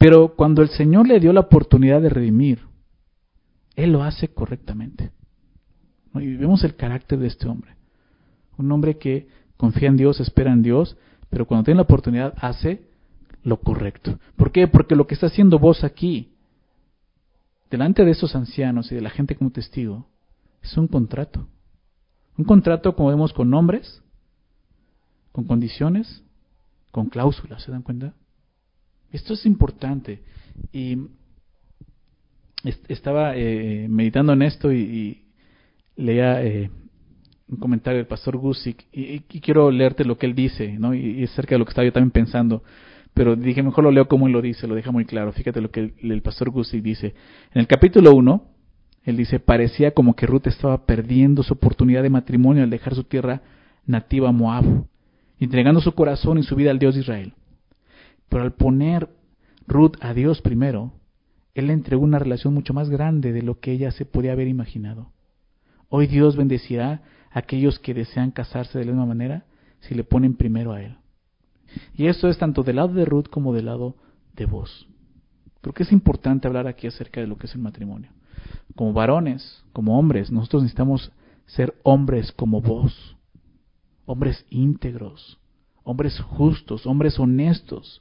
Speaker 1: pero cuando el Señor le dio la oportunidad de redimir, él lo hace correctamente. Y vemos el carácter de este hombre. Un hombre que confía en Dios, espera en Dios, pero cuando tiene la oportunidad hace lo correcto. ¿Por qué? Porque lo que está haciendo vos aquí, delante de esos ancianos y de la gente como testigo, es un contrato. Un contrato, como vemos, con nombres, con condiciones, con cláusulas, ¿se dan cuenta? Esto es importante. Y estaba eh, meditando en esto y, leía eh, un comentario del pastor Gusick y, quiero leerte lo que él dice, ¿no? Y, es cerca de lo que estaba yo también pensando. Pero dije, mejor lo leo como él lo dice, lo deja muy claro. Fíjate lo que el, pastor Gusick dice. En el capítulo 1, él dice, parecía como que Ruth estaba perdiendo su oportunidad de matrimonio al dejar su tierra nativa Moab, entregando su corazón y su vida al Dios de Israel. Pero al poner Ruth a Dios primero, él le entregó una relación mucho más grande de lo que ella se podía haber imaginado. Hoy Dios bendecirá a aquellos que desean casarse de la misma manera si le ponen primero a Él. Y eso es tanto del lado de Ruth como del lado de vos. Porque es importante hablar aquí acerca de lo que es el matrimonio. Como varones, como hombres, nosotros necesitamos ser hombres como vos. Hombres íntegros, hombres justos, hombres honestos.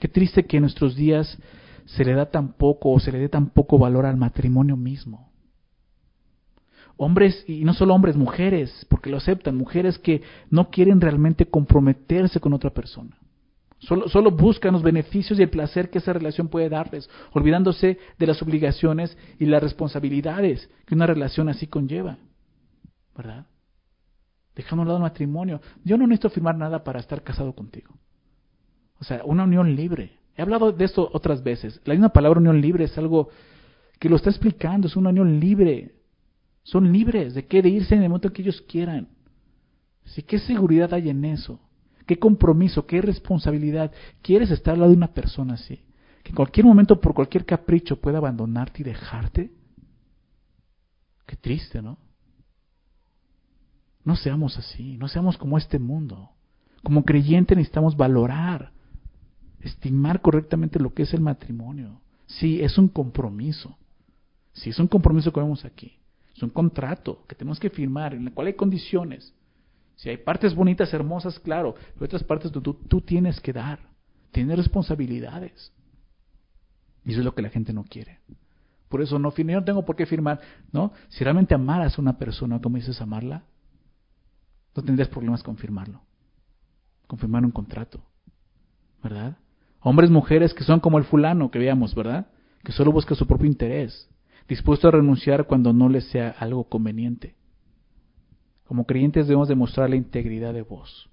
Speaker 1: Qué triste que en nuestros días se le da tan poco o se le dé tan poco valor al matrimonio mismo. Hombres, y no solo hombres, mujeres, porque lo aceptan, mujeres que no quieren realmente comprometerse con otra persona. Solo, solo, buscan los beneficios y el placer que esa relación puede darles, olvidándose de las obligaciones y las responsabilidades que una relación así conlleva. ¿Verdad? Dejando a un lado el matrimonio. Yo no necesito firmar nada para estar casado contigo. O sea, una unión libre. He hablado de esto otras veces. La misma palabra unión libre es algo que lo está explicando, es una unión libre. Son libres de qué, de irse en el momento que ellos quieran. ¿Sí? ¿Qué seguridad hay en eso? ¿Qué compromiso? ¿Qué responsabilidad? ¿Quieres estar al lado de una persona así? Que en cualquier momento, por cualquier capricho, pueda abandonarte y dejarte. Qué triste, ¿no? No seamos así, no seamos como este mundo. Como creyente necesitamos valorar estimar correctamente lo que es el matrimonio. Sí, es un compromiso. Sí, es un compromiso que vemos aquí. Es un contrato que tenemos que firmar, en el cual hay condiciones. Si hay partes bonitas, hermosas, claro, pero otras partes tú, tú tienes que dar. Tienes responsabilidades. Y eso es lo que la gente no quiere. Por eso no, yo no tengo por qué firmar. ¿no? Si realmente amaras a una persona como dices amarla, no tendrías problemas con firmarlo. Con firmar un contrato. ¿Verdad? Hombres, mujeres que son como el fulano que veamos, ¿verdad? Que solo busca su propio interés, dispuesto a renunciar cuando no les sea algo conveniente. Como creyentes debemos demostrar la integridad de vos,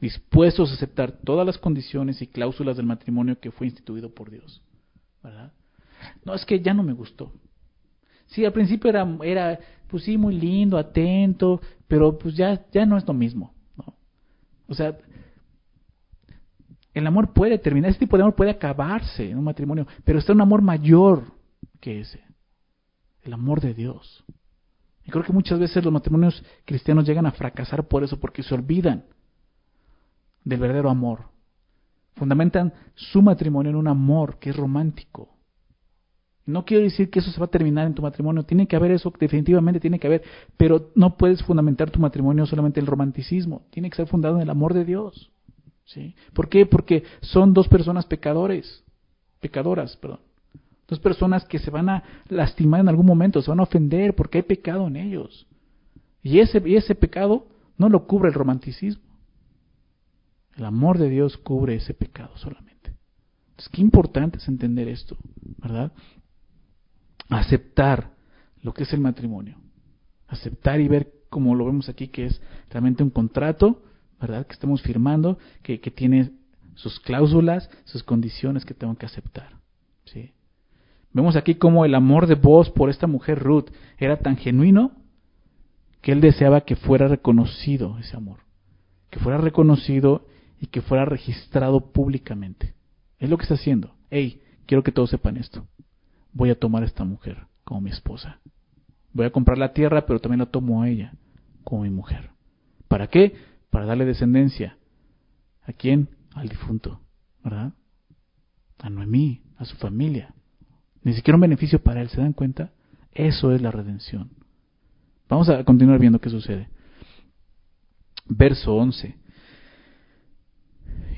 Speaker 1: dispuestos a aceptar todas las condiciones y cláusulas del matrimonio que fue instituido por Dios, ¿verdad? No, es que ya no me gustó. Sí, al principio era, era pues sí, muy lindo, atento, pero pues ya, ya no es lo mismo, ¿no? O sea, el amor puede terminar, ese tipo de amor puede acabarse en un matrimonio, pero está un amor mayor que ese, el amor de Dios. Y creo que muchas veces los matrimonios cristianos llegan a fracasar por eso, porque se olvidan del verdadero amor. Fundamentan su matrimonio en un amor que es romántico. No quiero decir que eso se va a terminar en tu matrimonio, tiene que haber eso, definitivamente tiene que haber, pero no puedes fundamentar tu matrimonio solamente en el romanticismo, tiene que ser fundado en el amor de Dios. ¿Sí? ¿Por qué? Porque son dos personas pecadores, pecadoras, perdón. Dos personas que se van a lastimar en algún momento, se van a ofender porque hay pecado en ellos. Y ese, y ese pecado no lo cubre el romanticismo. El amor de Dios cubre ese pecado solamente. Entonces, qué importante es entender esto, ¿verdad? Aceptar lo que es el matrimonio. Aceptar y ver, como lo vemos aquí, que es realmente un contrato ¿verdad? Que estamos firmando, que, que tiene sus cláusulas, sus condiciones que tengo que aceptar. ¿sí? Vemos aquí cómo el amor de vos por esta mujer Ruth era tan genuino que él deseaba que fuera reconocido ese amor, que fuera reconocido y que fuera registrado públicamente. Es lo que está haciendo. Hey, quiero que todos sepan esto. Voy a tomar a esta mujer como mi esposa. Voy a comprar la tierra, pero también la tomo a ella como mi mujer. ¿Para qué? Para darle descendencia. ¿A quién? Al difunto, ¿verdad? A Noemí, a su familia. Ni siquiera un beneficio para él, ¿se dan cuenta? Eso es la redención. Vamos a continuar viendo qué sucede. Verso 11.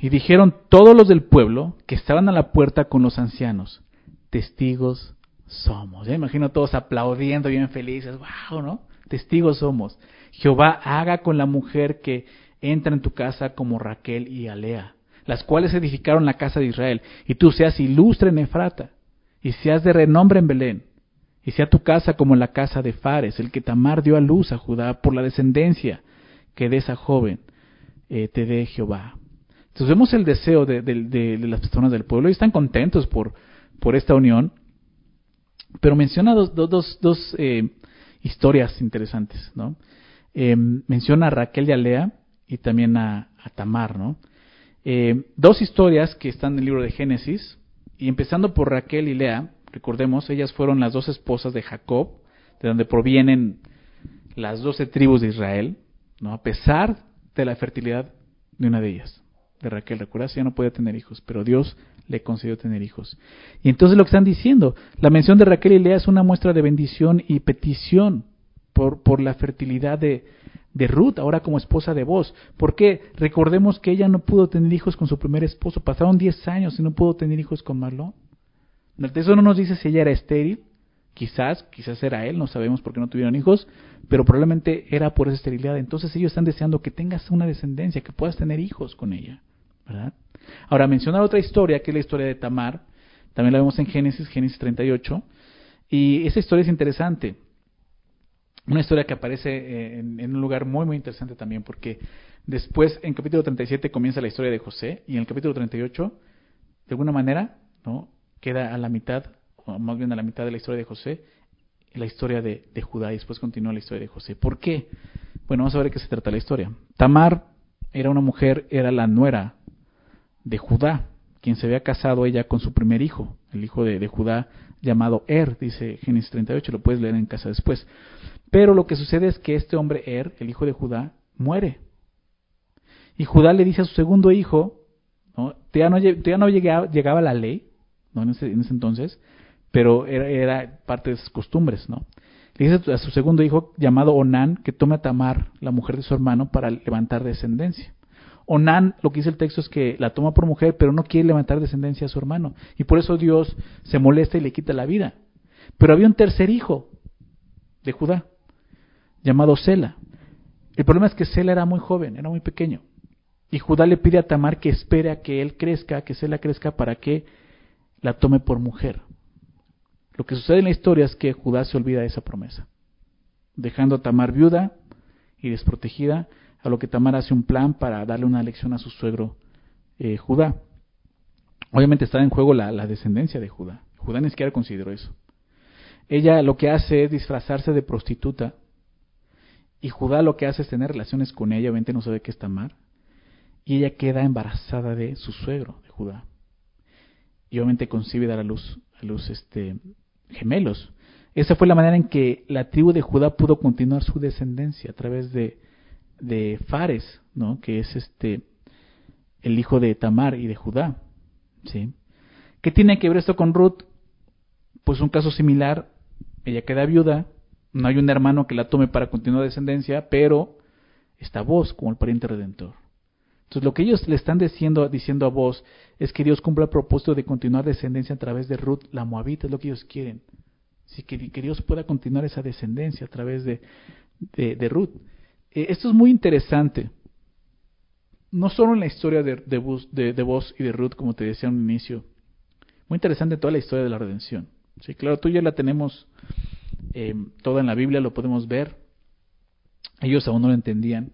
Speaker 1: Y dijeron todos los del pueblo que estaban a la puerta con los ancianos, testigos somos. Ya imagino todos aplaudiendo, bien felices, wow, ¿no? Testigos somos. Jehová haga con la mujer que entra en tu casa como Raquel y Alea, las cuales edificaron la casa de Israel, y tú seas ilustre en Efrata, y seas de renombre en Belén, y sea tu casa como la casa de Fares, el que Tamar dio a luz a Judá por la descendencia que de esa joven eh, te dé Jehová. Entonces vemos el deseo de, las personas del pueblo y están contentos por, por esta unión, pero menciona dos, dos, dos eh, historias interesantes, ¿no? Eh, menciona a Raquel y a Lea y también a, Tamar, ¿no? dos historias que están en el libro de Génesis, y empezando por Raquel y Lea, recordemos, ellas fueron las dos esposas de Jacob, de donde provienen las doce tribus de Israel, ¿no? A pesar de la fertilidad de una de ellas de Raquel. Recuerdas, ya no podía tener hijos, pero Dios le concedió tener hijos. Y entonces lo que están diciendo, la mención de Raquel y Lea es una muestra de bendición y petición por, por la fertilidad de, de Ruth, ahora como esposa de vos. Porque recordemos que ella no pudo tener hijos con su primer esposo. Pasaron 10 años y no pudo tener hijos con Marlon. Texto no nos dice si ella era estéril, quizás, quizás era él, no sabemos por qué no tuvieron hijos, pero probablemente era por esa esterilidad. Entonces ellos están deseando que tengas una descendencia, que puedas tener hijos con ella. Ahora, mencionar otra historia, que es la historia de Tamar, también la vemos en Génesis, Génesis 38, y esa historia es interesante. Una historia que aparece eh, en, un lugar muy, muy interesante también, porque después, en capítulo 37, comienza la historia de José, y en el capítulo 38, de alguna manera, ¿no? queda a la mitad, o más bien a la mitad de la historia de José, la historia de, de Judá, y después continúa la historia de José. ¿Por qué? Bueno, vamos a ver de qué se trata la historia. Tamar era una mujer, era la nuera de Judá, quien se había casado ella con su primer hijo, el hijo de, Judá llamado Er, dice Génesis 38, lo puedes leer en casa después. Pero lo que sucede es que este hombre Er, el hijo de Judá, muere. Y Judá le dice a su segundo hijo, ¿no? ya no, llegaba, la ley, ¿no? En ese, en ese entonces, pero era, era, parte de sus costumbres, ¿no? Le dice a su segundo hijo, llamado Onán, que tome a Tamar, la mujer de su hermano, para levantar descendencia. Onán, lo que dice el texto es que la toma por mujer, pero no quiere levantar descendencia a su hermano. Y por eso Dios se molesta y le quita la vida. Pero había un tercer hijo de Judá, llamado Sela. El problema es que Sela era muy joven, era muy pequeño. Y Judá le pide a Tamar que espere a que él crezca, que Sela crezca para que la tome por mujer. Lo que sucede en la historia es que Judá se olvida de esa promesa, dejando a Tamar viuda y desprotegida a lo que Tamar hace un plan para darle una lección a su suegro eh, Judá. Obviamente está en juego la, descendencia de Judá. Judá ni siquiera consideró eso. Ella lo que hace es disfrazarse de prostituta y Judá lo que hace es tener relaciones con ella, obviamente no sabe qué es Tamar, y ella queda embarazada de su suegro, de Judá. Y obviamente concibe dar a luz, a luz este, gemelos. Esa fue la manera en que la tribu de Judá pudo continuar su descendencia a través de de Fares, ¿no? que es este el hijo de Tamar y de Judá. ¿sí? ¿Qué tiene que ver esto con Ruth? Pues un caso similar, ella queda viuda, no hay un hermano que la tome para continuar descendencia, pero está vos como el pariente redentor. Entonces lo que ellos le están diciendo, diciendo a vos es que Dios cumpla el propósito de continuar descendencia a través de Ruth, la moabita, es lo que ellos quieren. Sí, que, Dios pueda continuar esa descendencia a través de, de, de Ruth. Eh, esto es muy interesante. No solo en la historia de, de, vos y de Ruth, como te decía un inicio. Muy interesante toda la historia de la redención. Sí, claro, tú ya la tenemos eh, toda en la Biblia, lo podemos ver. Ellos aún no lo entendían.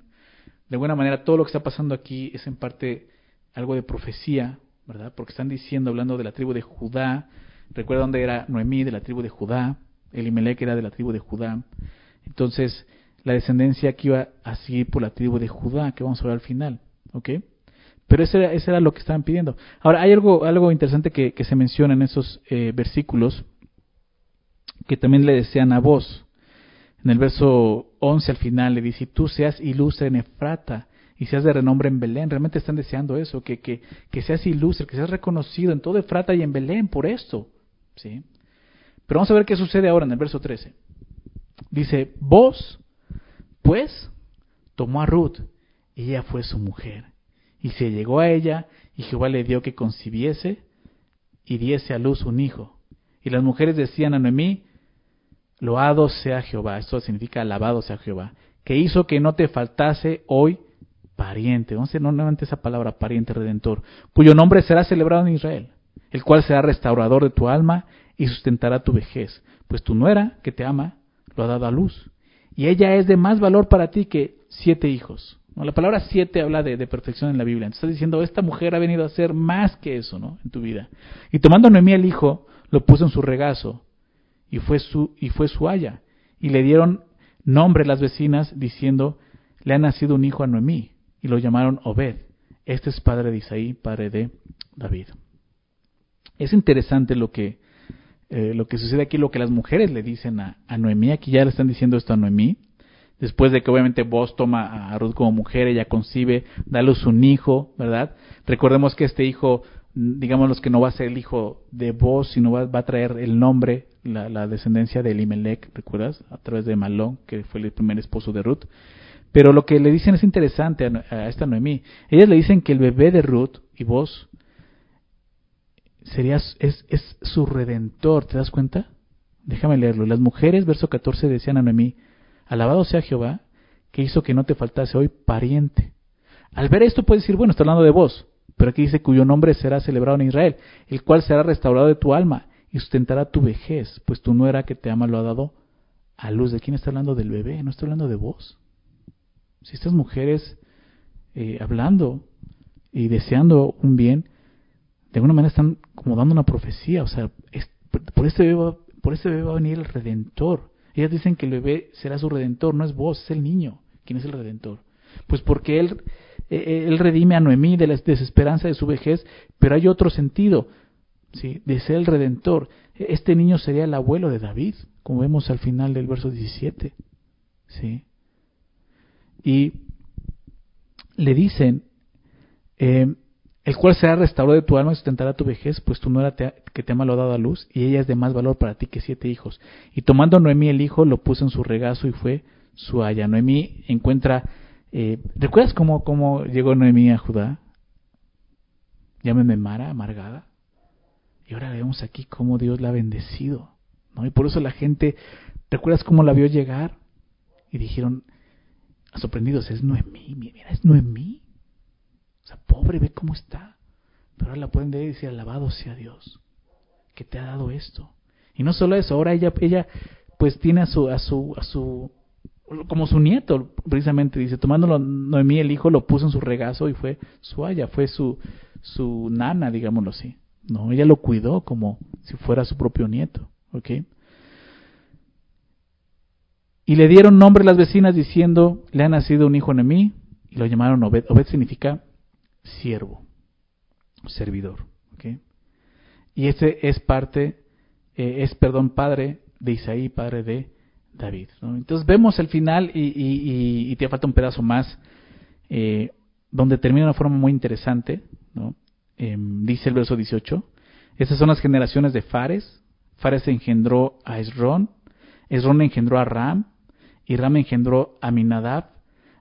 Speaker 1: De alguna manera, todo lo que está pasando aquí es en parte algo de profecía, ¿verdad? Porque están diciendo, hablando de la tribu de Judá. Recuerda dónde era Noemí, de la tribu de Judá. Elimelech era de la tribu de Judá. Entonces, la descendencia que iba a seguir por la tribu de Judá, que vamos a ver al final. ¿Ok? Pero era, era lo que estaban pidiendo. Ahora, hay algo, algo interesante que, se menciona en esos eh, versículos que también le desean a vos. En el verso 11 al final le dice, tú seas ilustre en Efrata y seas de renombre en Belén. Realmente están deseando eso, que, que, que seas ilustre, que seas reconocido en todo Efrata y en Belén por esto. ¿sí? Pero vamos a ver qué sucede ahora en el verso 13. Dice, vos pues tomó a Ruth, y ella fue su mujer. Y se llegó a ella, y Jehová le dio que concibiese y diese a luz un hijo. Y las mujeres decían a Noemí, loado sea Jehová, esto significa alabado sea Jehová, que hizo que no te faltase hoy pariente, no nuevamente esa palabra, pariente redentor, cuyo nombre será celebrado en Israel, el cual será restaurador de tu alma y sustentará tu vejez, pues tu nuera, que te ama, lo ha dado a luz, y ella es de más valor para ti que siete hijos. La palabra siete habla de, perfección en la Biblia. Entonces está diciendo, esta mujer ha venido a ser más que eso ¿no? en tu vida. Y tomando Noemí el hijo, lo puso en su regazo y fue su, y fue su haya. Y le dieron nombre las vecinas diciendo, le ha nacido un hijo a Noemí. Y lo llamaron Obed. Este es padre de Isaí, padre de David. Es interesante lo que, eh, lo que sucede aquí, lo que las mujeres le dicen a, a Noemí. Aquí ya le están diciendo esto a Noemí después de que obviamente vos toma a Ruth como mujer, ella concibe, da un hijo, ¿verdad? Recordemos que este hijo, digamos los que no va a ser el hijo de vos, sino va, a traer el nombre, la, descendencia de Elimelech, ¿recuerdas? A través de Malón, que fue el primer esposo de Ruth. Pero lo que le dicen es interesante a, esta Noemí. Ellas le dicen que el bebé de Ruth y vos sería, es, es su redentor, ¿te das cuenta? Déjame leerlo. Las mujeres, verso 14, decían a Noemí, Alabado sea Jehová, que hizo que no te faltase hoy pariente. Al ver esto puedes decir, bueno, está hablando de vos, pero aquí dice cuyo nombre será celebrado en Israel, el cual será restaurado de tu alma y sustentará tu vejez, pues tu nuera que te ama lo ha dado a luz. ¿De quién está hablando? Del bebé, no está hablando de vos. Si estas mujeres eh, hablando y deseando un bien, de alguna manera están como dando una profecía, o sea, por, este bebé, por este bebé va a venir el Redentor. Ellas dicen que el bebé será su redentor, no es vos, es el niño. ¿Quién es el redentor? Pues porque él, eh, eh, él redime a Noemí de la desesperanza de su vejez, pero hay otro sentido, ¿sí? de ser el redentor. Este niño sería el abuelo de David, como vemos al final del verso 17. ¿sí? Y le dicen, eh, el cual será restaurado de tu alma y sustentará tu vejez, pues tú no era que te ama ha dado a luz, y ella es de más valor para ti que siete hijos. Y tomando Noemí el hijo, lo puso en su regazo y fue su haya. Noemí encuentra, eh, ¿recuerdas cómo, cómo llegó Noemí a Judá? Llámeme Mara, amargada. Y ahora vemos aquí cómo Dios la ha bendecido. ¿no? Y por eso la gente, ¿recuerdas cómo la vio llegar? Y dijeron, sorprendidos, es Noemí, mira, es Noemí. O sea, pobre, ve cómo está. Pero ahora la pueden ver y decir, alabado sea Dios, que te ha dado esto. Y no solo eso, ahora ella, ella pues tiene a su, a su, a su, como su nieto, precisamente dice, tomándolo Noemí el hijo, lo puso en su regazo y fue su haya, fue su, su nana, digámoslo así. No, ella lo cuidó como si fuera su propio nieto, ¿ok? Y le dieron nombre las vecinas diciendo, le ha nacido un hijo a Noemí, y lo llamaron Obed. Obed significa siervo, servidor. Y ese es parte, eh, es, perdón, padre de Isaí, padre de David. Entonces vemos el final y, y, te falta un pedazo más, eh, donde termina de una forma muy interesante. Em, dice el verso 18, estas son las generaciones de Fares. Fares engendró a Esrón, Esrón engendró a Ram, y Ram engendró a Minadab,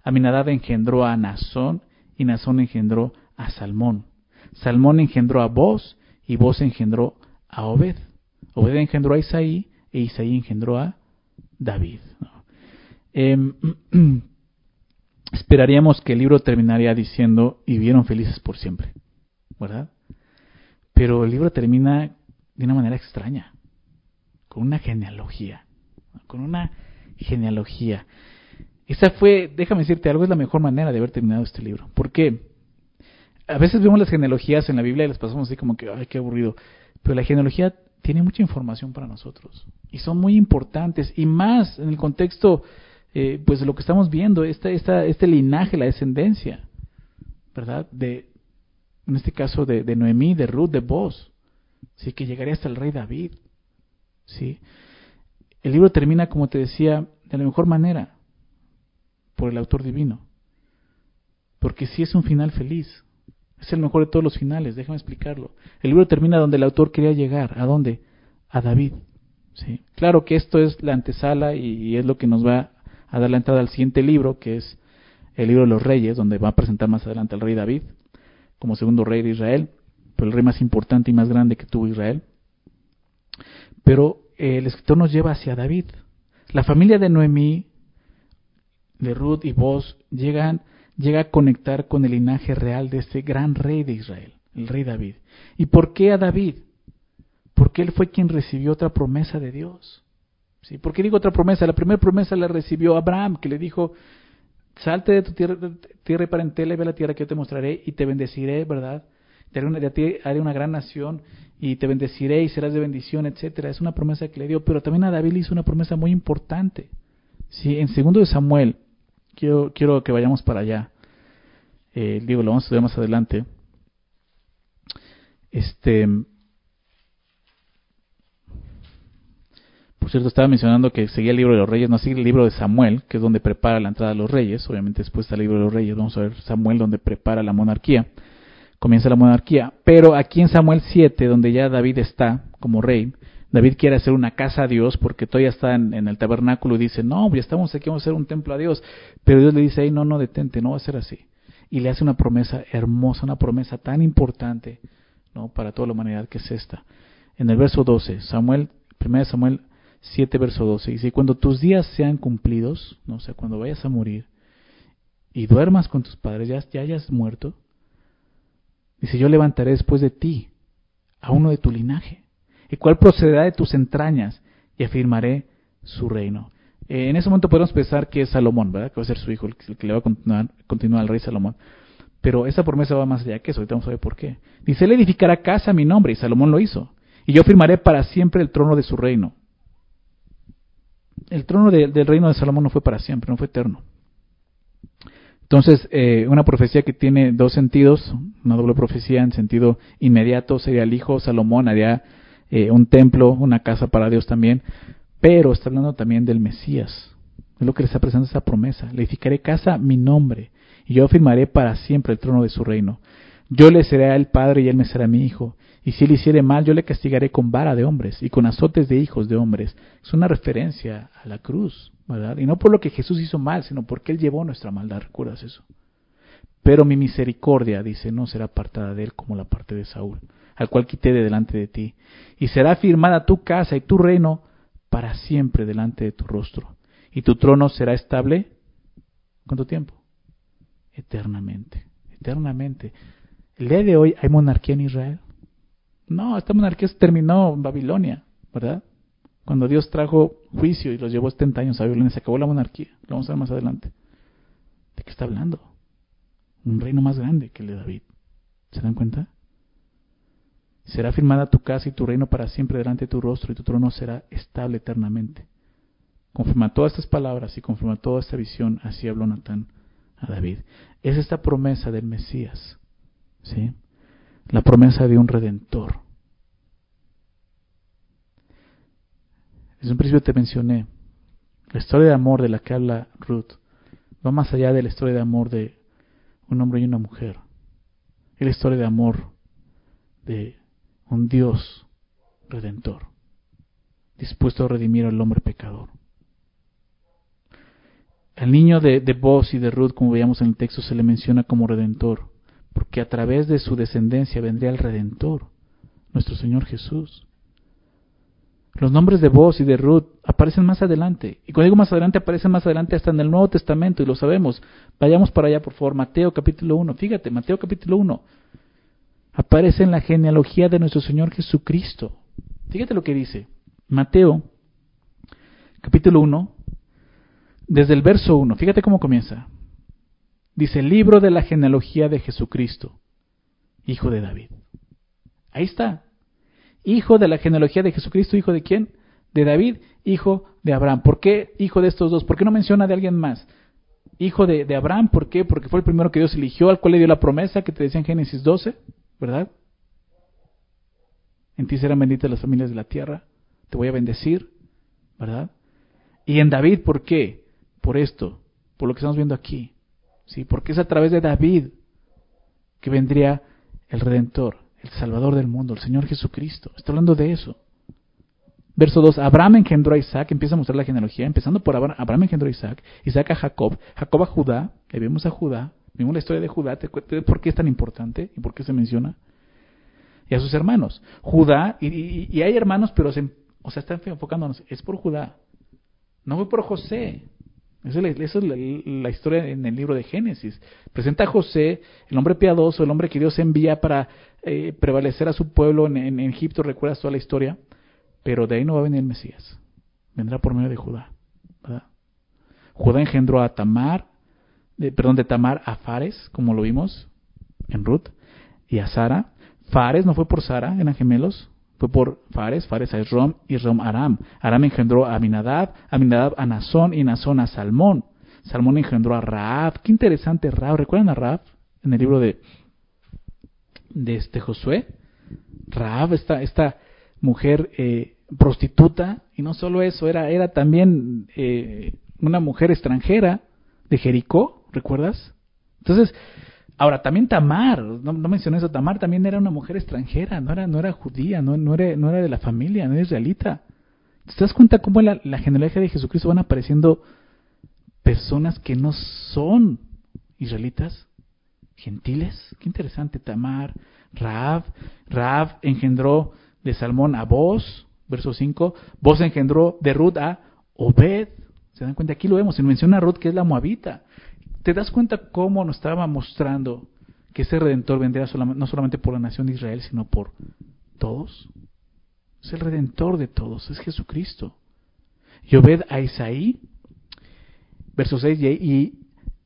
Speaker 1: Aminadab engendró a Nazón, y Nazón engendró a Salmón. Salmón engendró a Boz y Boz engendró a Obed. Obed engendró a Isaí e Isaí engendró a David. Em, esperaríamos que el libro terminaría diciendo y vivieron felices por siempre, ¿verdad? Pero el libro termina de una manera extraña, con una genealogía, con una genealogía. Esa fue, déjame decirte algo, es la mejor manera de haber terminado este libro. ¿Por qué? A veces vemos las genealogías en la Biblia y las pasamos así como que, ay, qué aburrido. Pero la genealogía tiene mucha información para nosotros y son muy importantes y más en el contexto, eh, pues de lo que estamos viendo, esta, esta, este linaje, la descendencia, ¿verdad? De, en este caso de, Noemí, de Ruth, de Boz, sí, que llegaría hasta el rey David, sí. El libro termina, como te decía, de la mejor manera por el autor divino. Porque si es un final feliz. Es el mejor de todos los finales, déjame explicarlo. El libro termina donde el autor quería llegar. ¿A dónde? A David. ¿sí? Claro que esto es la antesala y, es lo que nos va a dar la entrada al siguiente libro, que es el libro de los reyes, donde va a presentar más adelante al rey David como segundo rey de Israel, pero el rey más importante y más grande que tuvo Israel. Pero eh, el escritor nos lleva hacia David. La familia de Noemí, de Ruth y Boz llegan, llega a conectar con el linaje real de este gran rey de Israel, el rey David. ¿Y por qué a David? Porque él fue quien recibió otra promesa de Dios. ¿Sí? ¿Por qué digo otra promesa? La primera promesa la recibió Abraham, que le dijo, salte de tu tierra, tierra y parentela y ve la tierra que yo te mostraré y te bendeciré, ¿verdad? Te haré una, haré una gran nación y te bendeciré y serás de bendición, etcétera. Es una promesa que le dio, pero también a David le hizo una promesa muy importante. Sí, en segundo de Samuel, quiero, quiero que vayamos para allá. Eh, digo, lo vamos a estudiar más adelante. Este, Por cierto, estaba mencionando que seguía el libro de los reyes, no sigue el libro de Samuel, que es donde prepara la entrada de los reyes. Obviamente después está el libro de los reyes, vamos a ver Samuel donde prepara la monarquía. Comienza la monarquía. Pero aquí en Samuel 7, donde ya David está como rey, David quiere hacer una casa a Dios porque todavía está en, el tabernáculo y dice, no, ya estamos aquí, vamos a hacer un templo a Dios. Pero Dios le dice, no, no, detente, no va a ser así. Y le hace una promesa hermosa, una promesa tan importante ¿no? para toda la humanidad que es esta. En el verso 12, Samuel, 1 Samuel 7, verso 12. Dice, cuando tus días sean cumplidos, ¿no? o sea, cuando vayas a morir y duermas con tus padres, ya, ya hayas muerto, dice, yo levantaré después de ti a uno de tu linaje, el cual procederá de tus entrañas y afirmaré su reino. Eh, en ese momento podemos pensar que es Salomón, ¿verdad? Que va a ser su hijo el que le va a continuar, continuar al rey Salomón. Pero esa promesa va más allá que eso, ahorita vamos a ver por qué. Dice, él edificará casa a mi nombre, y Salomón lo hizo. Y yo firmaré para siempre el trono de su reino el trono del reino de Salomón no fue para siempre, no fue eterno. Entonces, eh, una profecía que tiene dos sentidos, una doble profecía en sentido inmediato sería el hijo Salomón haría eh, un templo, una casa para Dios también, pero está hablando también del Mesías. Es lo que le está presentando esa promesa. Le edificaré casa mi nombre y yo afirmaré para siempre el trono de su reino. Yo le seré a él padre y él me será mi hijo. Y si él hiciere mal, yo le castigaré con vara de hombres y con azotes de hijos de hombres. Es una referencia a la cruz, ¿verdad? Y no por lo que Jesús hizo mal, sino porque él llevó nuestra maldad. ¿Recuerdas eso? Pero mi misericordia, dice, no será apartada de él como la parte de Saúl, al cual quité de delante de ti. Y será firmada tu casa y tu reino para siempre delante de tu rostro. Y tu trono será estable. ¿Cuánto tiempo? Eternamente. Eternamente. El día de hoy hay monarquía en Israel. No, esta monarquía se terminó en Babilonia, ¿verdad? Cuando Dios trajo juicio y los llevó 70 años a Babilonia, se acabó la monarquía. Lo vamos a ver más adelante. ¿De qué está hablando? Un reino más grande que el de David. ¿Se dan cuenta? Será firmada tu casa y tu reino para siempre delante de tu rostro y tu trono será estable eternamente. Confirma todas estas palabras y confirma toda esta visión. Así habló Natán a David. Es esta promesa del Mesías. ¿Sí? la promesa de un redentor. Desde un principio te mencioné, la historia de amor de la que habla Ruth va más allá de la historia de amor de un hombre y una mujer. Es la historia de amor de un Dios redentor, dispuesto a redimir al hombre pecador. Al niño de, de y de Ruth, como veíamos en el texto, se le menciona como redentor porque a través de su descendencia vendría el Redentor, nuestro Señor Jesús. Los nombres de Vos y de Ruth aparecen más adelante. Y cuando digo más adelante, aparecen más adelante hasta en el Nuevo Testamento, y lo sabemos. Vayamos para allá, por favor. Mateo capítulo 1. Fíjate, Mateo capítulo 1. Aparece en la genealogía de nuestro Señor Jesucristo. Fíjate lo que dice. Mateo capítulo 1, desde el verso 1. Fíjate cómo comienza. Dice, libro de la genealogía de Jesucristo, hijo de David. Ahí está. Hijo de la genealogía de Jesucristo, hijo de quién? De David, hijo de Abraham. ¿Por qué hijo de estos dos? ¿Por qué no menciona de alguien más? Hijo de, de Abraham, ¿por qué? Porque fue el primero que Dios eligió, al cual le dio la promesa que te decía en Génesis 12, ¿verdad? En ti serán benditas las familias de la tierra, te voy a bendecir, ¿verdad? Y en David, ¿por qué? Por esto, por lo que estamos viendo aquí. ¿sí? Porque es a través de David que vendría el Redentor, el Salvador del mundo, el Señor Jesucristo. Está hablando de eso. Verso 2, Abraham engendró a Isaac, empieza a mostrar la genealogía, empezando por Abraham, Abraham engendró a Isaac, Isaac a Jacob, Jacob a Judá, le vemos a Judá, vimos la historia de Judá, ¿por qué es tan importante y por qué se menciona? Y a sus hermanos. Judá, y, hay hermanos, pero se, sea, están enfocándonos, es por Judá, no fue por José. Esa es, la, historia en el libro de Génesis. Presenta a José, el hombre piadoso, el hombre que Dios envía para eh, prevalecer a su pueblo en, Egipto, recuerdas toda la historia pero de ahí no va a venir el Mesías. Vendrá por medio de Judá. Judá engendró a Tamar, perdón, de Tamar a Fares, como lo vimos en Ruth, y a Sara. Fares no fue por Sara, eran gemelos, fue por Fares, Fares a Esrom y Rom a Aram. Aram engendró a Aminadab, Aminadab a Nazón y Nazón a Salmón. Salmón engendró a Raab. Qué interesante Raab. ¿Recuerdan a Raab en el libro de, de este Josué? Raab, esta, esta mujer eh, prostituta, y no solo eso, era, era también eh, una mujer extranjera de Jericó, ¿recuerdas? Entonces, ahora también Tamar, no, mencioné eso, Tamar también era una mujer extranjera, no era, no era judía, no, no, era, no era de la familia, no era israelita. ¿Te das cuenta cómo en la, la genealogía de Jesucristo van apareciendo personas que no son israelitas? Gentiles, qué interesante, Tamar, Raab, Raab engendró de Salmón a Boz, verso 5. Boz engendró de Ruth a Obed. ¿Se dan cuenta? Aquí lo vemos, se menciona a Ruth que es la moabita. ¿Te das cuenta cómo nos estaba mostrando que ese redentor vendría no solamente por la nación de Israel, sino por todos? Es el redentor de todos, es Jesucristo. Y Obed a Isaí, verso 6, y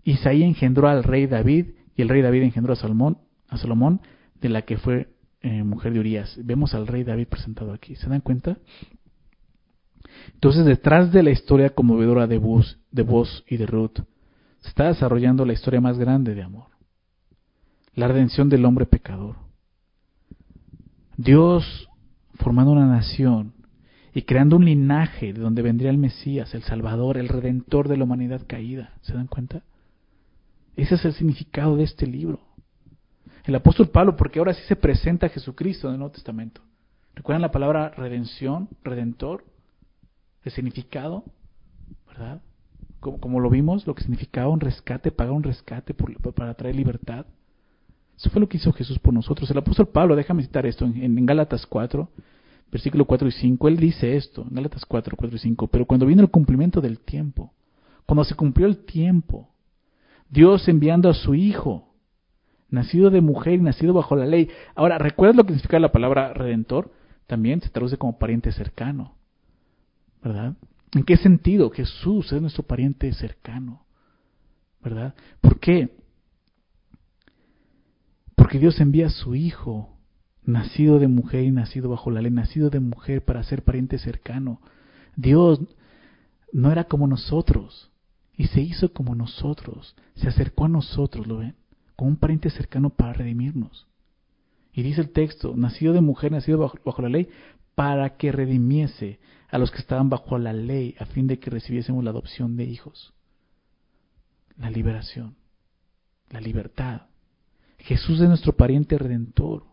Speaker 1: Isaí engendró al rey David, y el rey David engendró a Salomón, a Salomón, de la que fue eh, mujer de Urias. Vemos al rey David presentado aquí. ¿Se dan cuenta? Entonces, detrás de la historia conmovedora de Bus, de Vos y de Ruth, se está desarrollando la historia más grande de amor. La redención del hombre pecador. Dios formando una nación y creando un linaje de donde vendría el Mesías, el Salvador, el Redentor de la humanidad caída. ¿Se dan cuenta? Ese es el significado de este libro el apóstol Pablo, porque ahora sí se presenta a Jesucristo en el Nuevo Testamento. ¿Recuerdan la palabra redención, redentor? El significado, ¿verdad? Como, lo vimos, lo que significaba un rescate, pagar un rescate para traer libertad. Eso fue lo que hizo Jesús por nosotros. El apóstol Pablo, déjame citar esto, en, en Gálatas 4, versículo 4 y 5, él dice esto, en Gálatas 4, 4 y 5, pero cuando vino el cumplimiento del tiempo, cuando se cumplió el tiempo, Dios enviando a su Hijo, nacido de mujer y nacido bajo la ley. Ahora, ¿recuerdas lo que significa la palabra redentor? También se traduce como pariente cercano, ¿verdad? ¿En qué sentido? Jesús es nuestro pariente cercano, ¿verdad? ¿Por qué? Porque Dios envía a su Hijo, nacido de mujer y nacido bajo la ley, nacido de mujer para ser pariente cercano. Dios no era como nosotros y se hizo como nosotros, se acercó a nosotros, ¿lo ven? con un pariente cercano para redimirnos. Y dice el texto, nacido de mujer, nacido bajo, la ley, para que redimiese a los que estaban bajo la ley, a fin de que recibiésemos la adopción de hijos. La liberación, la libertad. Jesús es nuestro pariente redentor,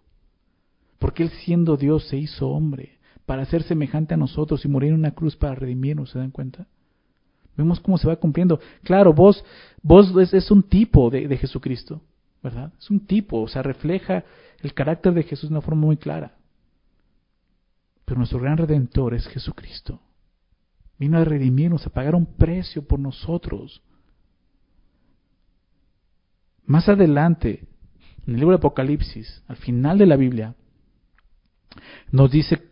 Speaker 1: porque Él siendo Dios se hizo hombre para ser semejante a nosotros y morir en una cruz para redimirnos, ¿se dan cuenta? Vemos cómo se va cumpliendo. Claro, vos, vos es, un tipo de, de Jesucristo. ¿verdad? Es un tipo, o sea, refleja el carácter de Jesús de una forma muy clara. Pero nuestro gran redentor es Jesucristo. Vino a redimirnos, a pagar un precio por nosotros. Más adelante, en el libro de Apocalipsis, al final de la Biblia, nos dice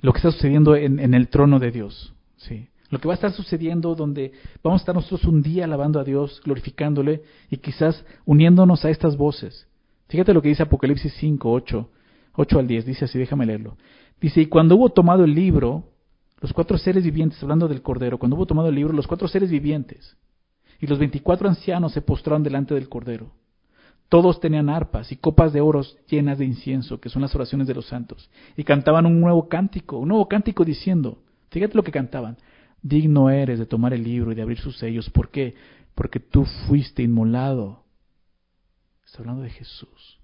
Speaker 1: lo que está sucediendo en, el trono de Dios. ¿sí? lo que va a estar sucediendo donde vamos a estar nosotros un día alabando a Dios, glorificándole y quizás uniéndonos a estas voces. Fíjate lo que dice Apocalipsis 5, 8, 8 al 10, dice así, déjame leerlo. Dice, y cuando hubo tomado el libro, los cuatro seres vivientes, hablando del Cordero, cuando hubo tomado el libro, los cuatro seres vivientes y los veinticuatro ancianos se postraron delante del Cordero. Todos tenían arpas y copas de oros llenas de incienso, que son las oraciones de los santos, y cantaban un nuevo cántico, un nuevo cántico diciendo, fíjate lo que cantaban, digno eres de tomar el libro y de abrir sus sellos. ¿Por qué? Porque tú fuiste inmolado. Está hablando de Jesús.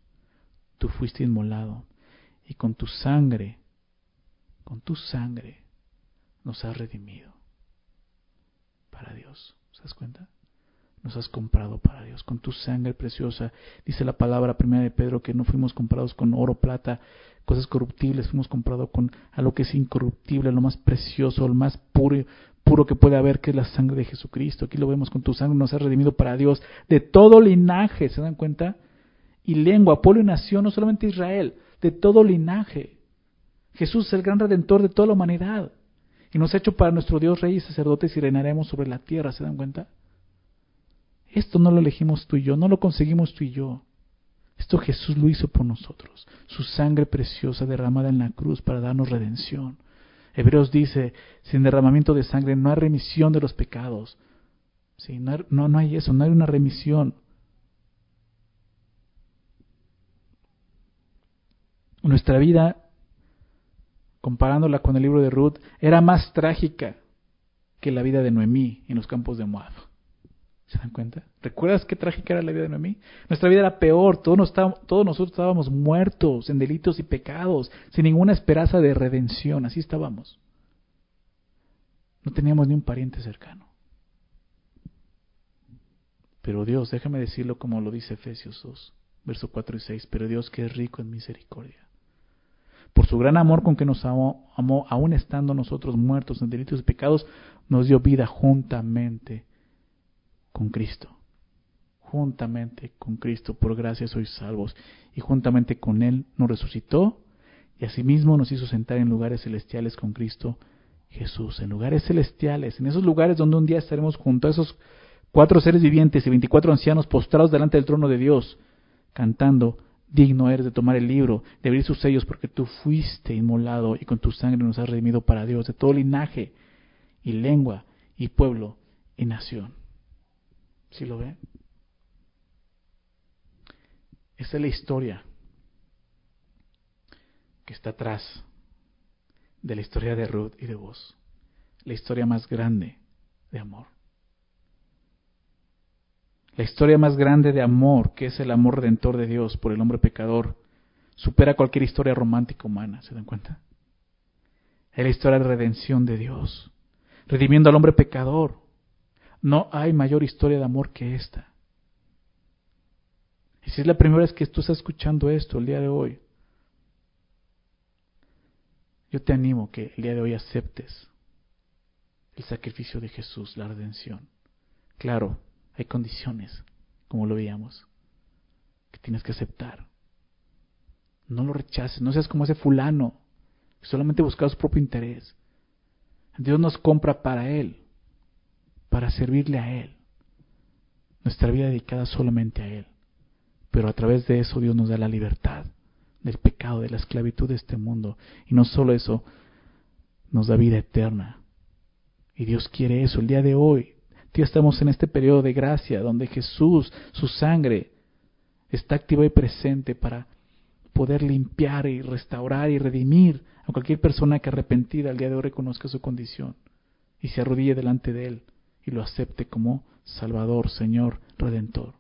Speaker 1: Tú fuiste inmolado. Y con tu sangre, con tu sangre, nos has redimido para Dios. ¿Se das cuenta? Nos has comprado para Dios con tu sangre preciosa. Dice la palabra primera de Pedro que no fuimos comprados con oro, plata, cosas corruptibles, fuimos comprados con algo que es incorruptible, lo más precioso, lo más puro, puro que puede haber, que es la sangre de Jesucristo. Aquí lo vemos con tu sangre, nos has redimido para Dios de todo linaje, ¿se dan cuenta? Y lengua, pueblo y nación, no solamente Israel, de todo linaje. Jesús es el gran redentor de toda la humanidad. Y nos ha hecho para nuestro Dios rey y sacerdotes y reinaremos sobre la tierra, ¿se dan cuenta? Esto no lo elegimos tú y yo, no lo conseguimos tú y yo. Esto Jesús lo hizo por nosotros. Su sangre preciosa derramada en la cruz para darnos redención. Hebreos dice, sin derramamiento de sangre no hay remisión de los pecados. Sí, no, no, no hay eso, no hay una remisión. Nuestra vida, comparándola con el libro de Ruth, era más trágica que la vida de Noemí en los campos de Moab. ¿Se dan cuenta? ¿Recuerdas qué trágica era la vida de Noemí? Nuestra vida era peor, todos, todos nosotros estábamos muertos en delitos y pecados, sin ninguna esperanza de redención, así estábamos. No teníamos ni un pariente cercano. Pero Dios, déjame decirlo como lo dice Efesios 2, verso 4 y 6, pero Dios que es rico en misericordia. Por su gran amor con que nos amó, amó aún estando nosotros muertos en delitos y pecados, nos dio vida juntamente con Cristo. Juntamente con Cristo, por gracia sois salvos. Y juntamente con Él nos resucitó y asimismo nos hizo sentar en lugares celestiales con Cristo Jesús. En lugares celestiales, en esos lugares donde un día estaremos junto a esos cuatro seres vivientes y veinticuatro ancianos postrados delante del trono de Dios, cantando, digno eres de tomar el libro, de abrir sus sellos, porque tú fuiste inmolado y con tu sangre nos has redimido para Dios, de todo linaje y lengua y pueblo y nación. ¿Sí lo ven? Esa es la historia que está atrás de la historia de Ruth y de vos. La historia más grande de amor. La historia más grande de amor, que es el amor redentor de Dios por el hombre pecador, supera cualquier historia romántica humana, ¿se dan cuenta? Es la historia de redención de Dios, redimiendo al hombre pecador, no hay mayor historia de amor que esta. Y si es la primera vez que tú estás escuchando esto el día de hoy, yo te animo que el día de hoy aceptes el sacrificio de Jesús, la redención. Claro, hay condiciones, como lo veíamos, que tienes que aceptar. No lo rechaces, no seas como ese fulano, que solamente busca su propio interés. Dios nos compra para Él para servirle a Él. Nuestra vida dedicada solamente a Él. Pero a través de eso Dios nos da la libertad del pecado, de la esclavitud de este mundo. Y no solo eso, nos da vida eterna. Y Dios quiere eso. El día de hoy, ya estamos en este periodo de gracia donde Jesús, su sangre, está activa y presente para poder limpiar y restaurar y redimir a cualquier persona que arrepentida el día de hoy reconozca su condición y se arrodille delante de Él y lo acepte como Salvador, Señor, Redentor.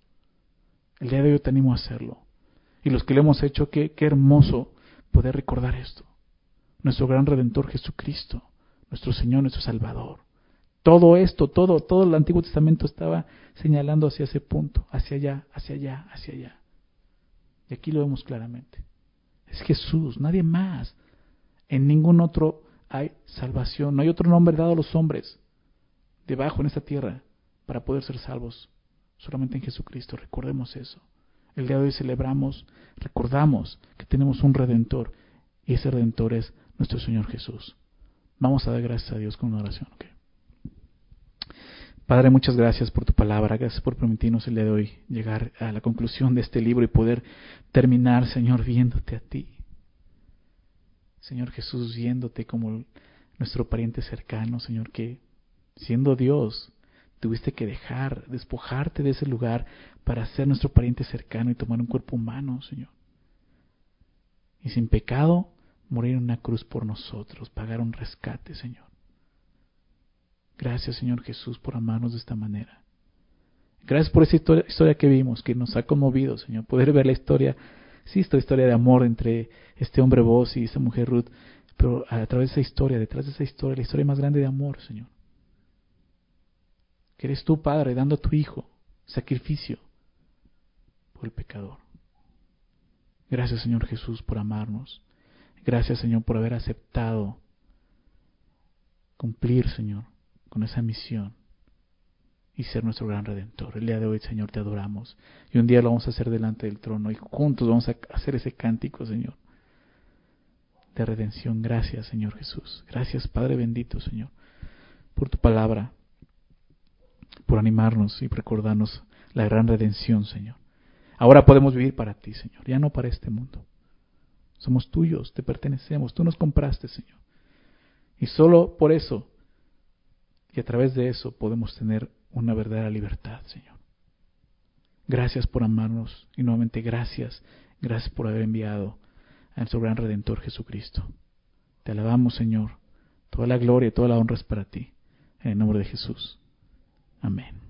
Speaker 1: El día de hoy te animo a hacerlo. Y los que lo hemos hecho, qué, qué hermoso poder recordar esto. Nuestro gran Redentor Jesucristo, nuestro Señor, nuestro Salvador. Todo esto, todo, todo el Antiguo Testamento estaba señalando hacia ese punto, hacia allá, hacia allá, hacia allá. Y aquí lo vemos claramente. Es Jesús, nadie más. En ningún otro hay salvación, no hay otro nombre dado a los hombres debajo en esta tierra para poder ser salvos. Solamente en Jesucristo. Recordemos eso. El día de hoy celebramos, recordamos que tenemos un redentor y ese redentor es nuestro Señor Jesús. Vamos a dar gracias a Dios con una oración. Padre, muchas gracias por tu palabra, gracias por permitirnos el día de hoy llegar a la conclusión de este libro y poder terminar, Señor, viéndote a ti. Señor Jesús, viéndote como nuestro pariente cercano, Señor, que siendo Dios, tuviste que dejar, despojarte de ese lugar para ser nuestro pariente cercano y tomar un cuerpo humano, Señor. Y sin pecado, morir en una cruz por nosotros, pagar un rescate, Señor. Gracias, Señor Jesús, por amarnos de esta manera. Gracias por esa historia, que vimos, que nos ha conmovido, Señor. Poder ver la historia, sí, esta historia de amor entre este hombre vos y esta mujer Ruth, pero a través de esa historia, detrás de esa historia, la historia más grande de amor, Señor. Que eres tú, Padre, dando a tu Hijo sacrificio por el pecador. Gracias, Señor Jesús, por amarnos. Gracias, Señor, por haber aceptado cumplir, Señor, con esa misión y ser nuestro gran redentor. El día de hoy, Señor, te adoramos. Y un día lo vamos a hacer delante del trono y juntos vamos a hacer ese cántico, Señor, de redención. Gracias, Señor Jesús. Gracias, Padre bendito, Señor, por tu palabra, por animarnos y recordarnos la gran redención, Señor. Ahora podemos vivir para ti, Señor, ya no para este mundo. Somos tuyos, te pertenecemos, tú nos compraste, Señor. Y solo por eso a través de eso podemos tener una verdadera libertad, Señor. Gracias por amarnos y nuevamente gracias, gracias por haber enviado a nuestro gran Redentor Jesucristo. Te alabamos, Señor. Toda la gloria y toda la honra es para ti. En el nombre de Jesús. Amén.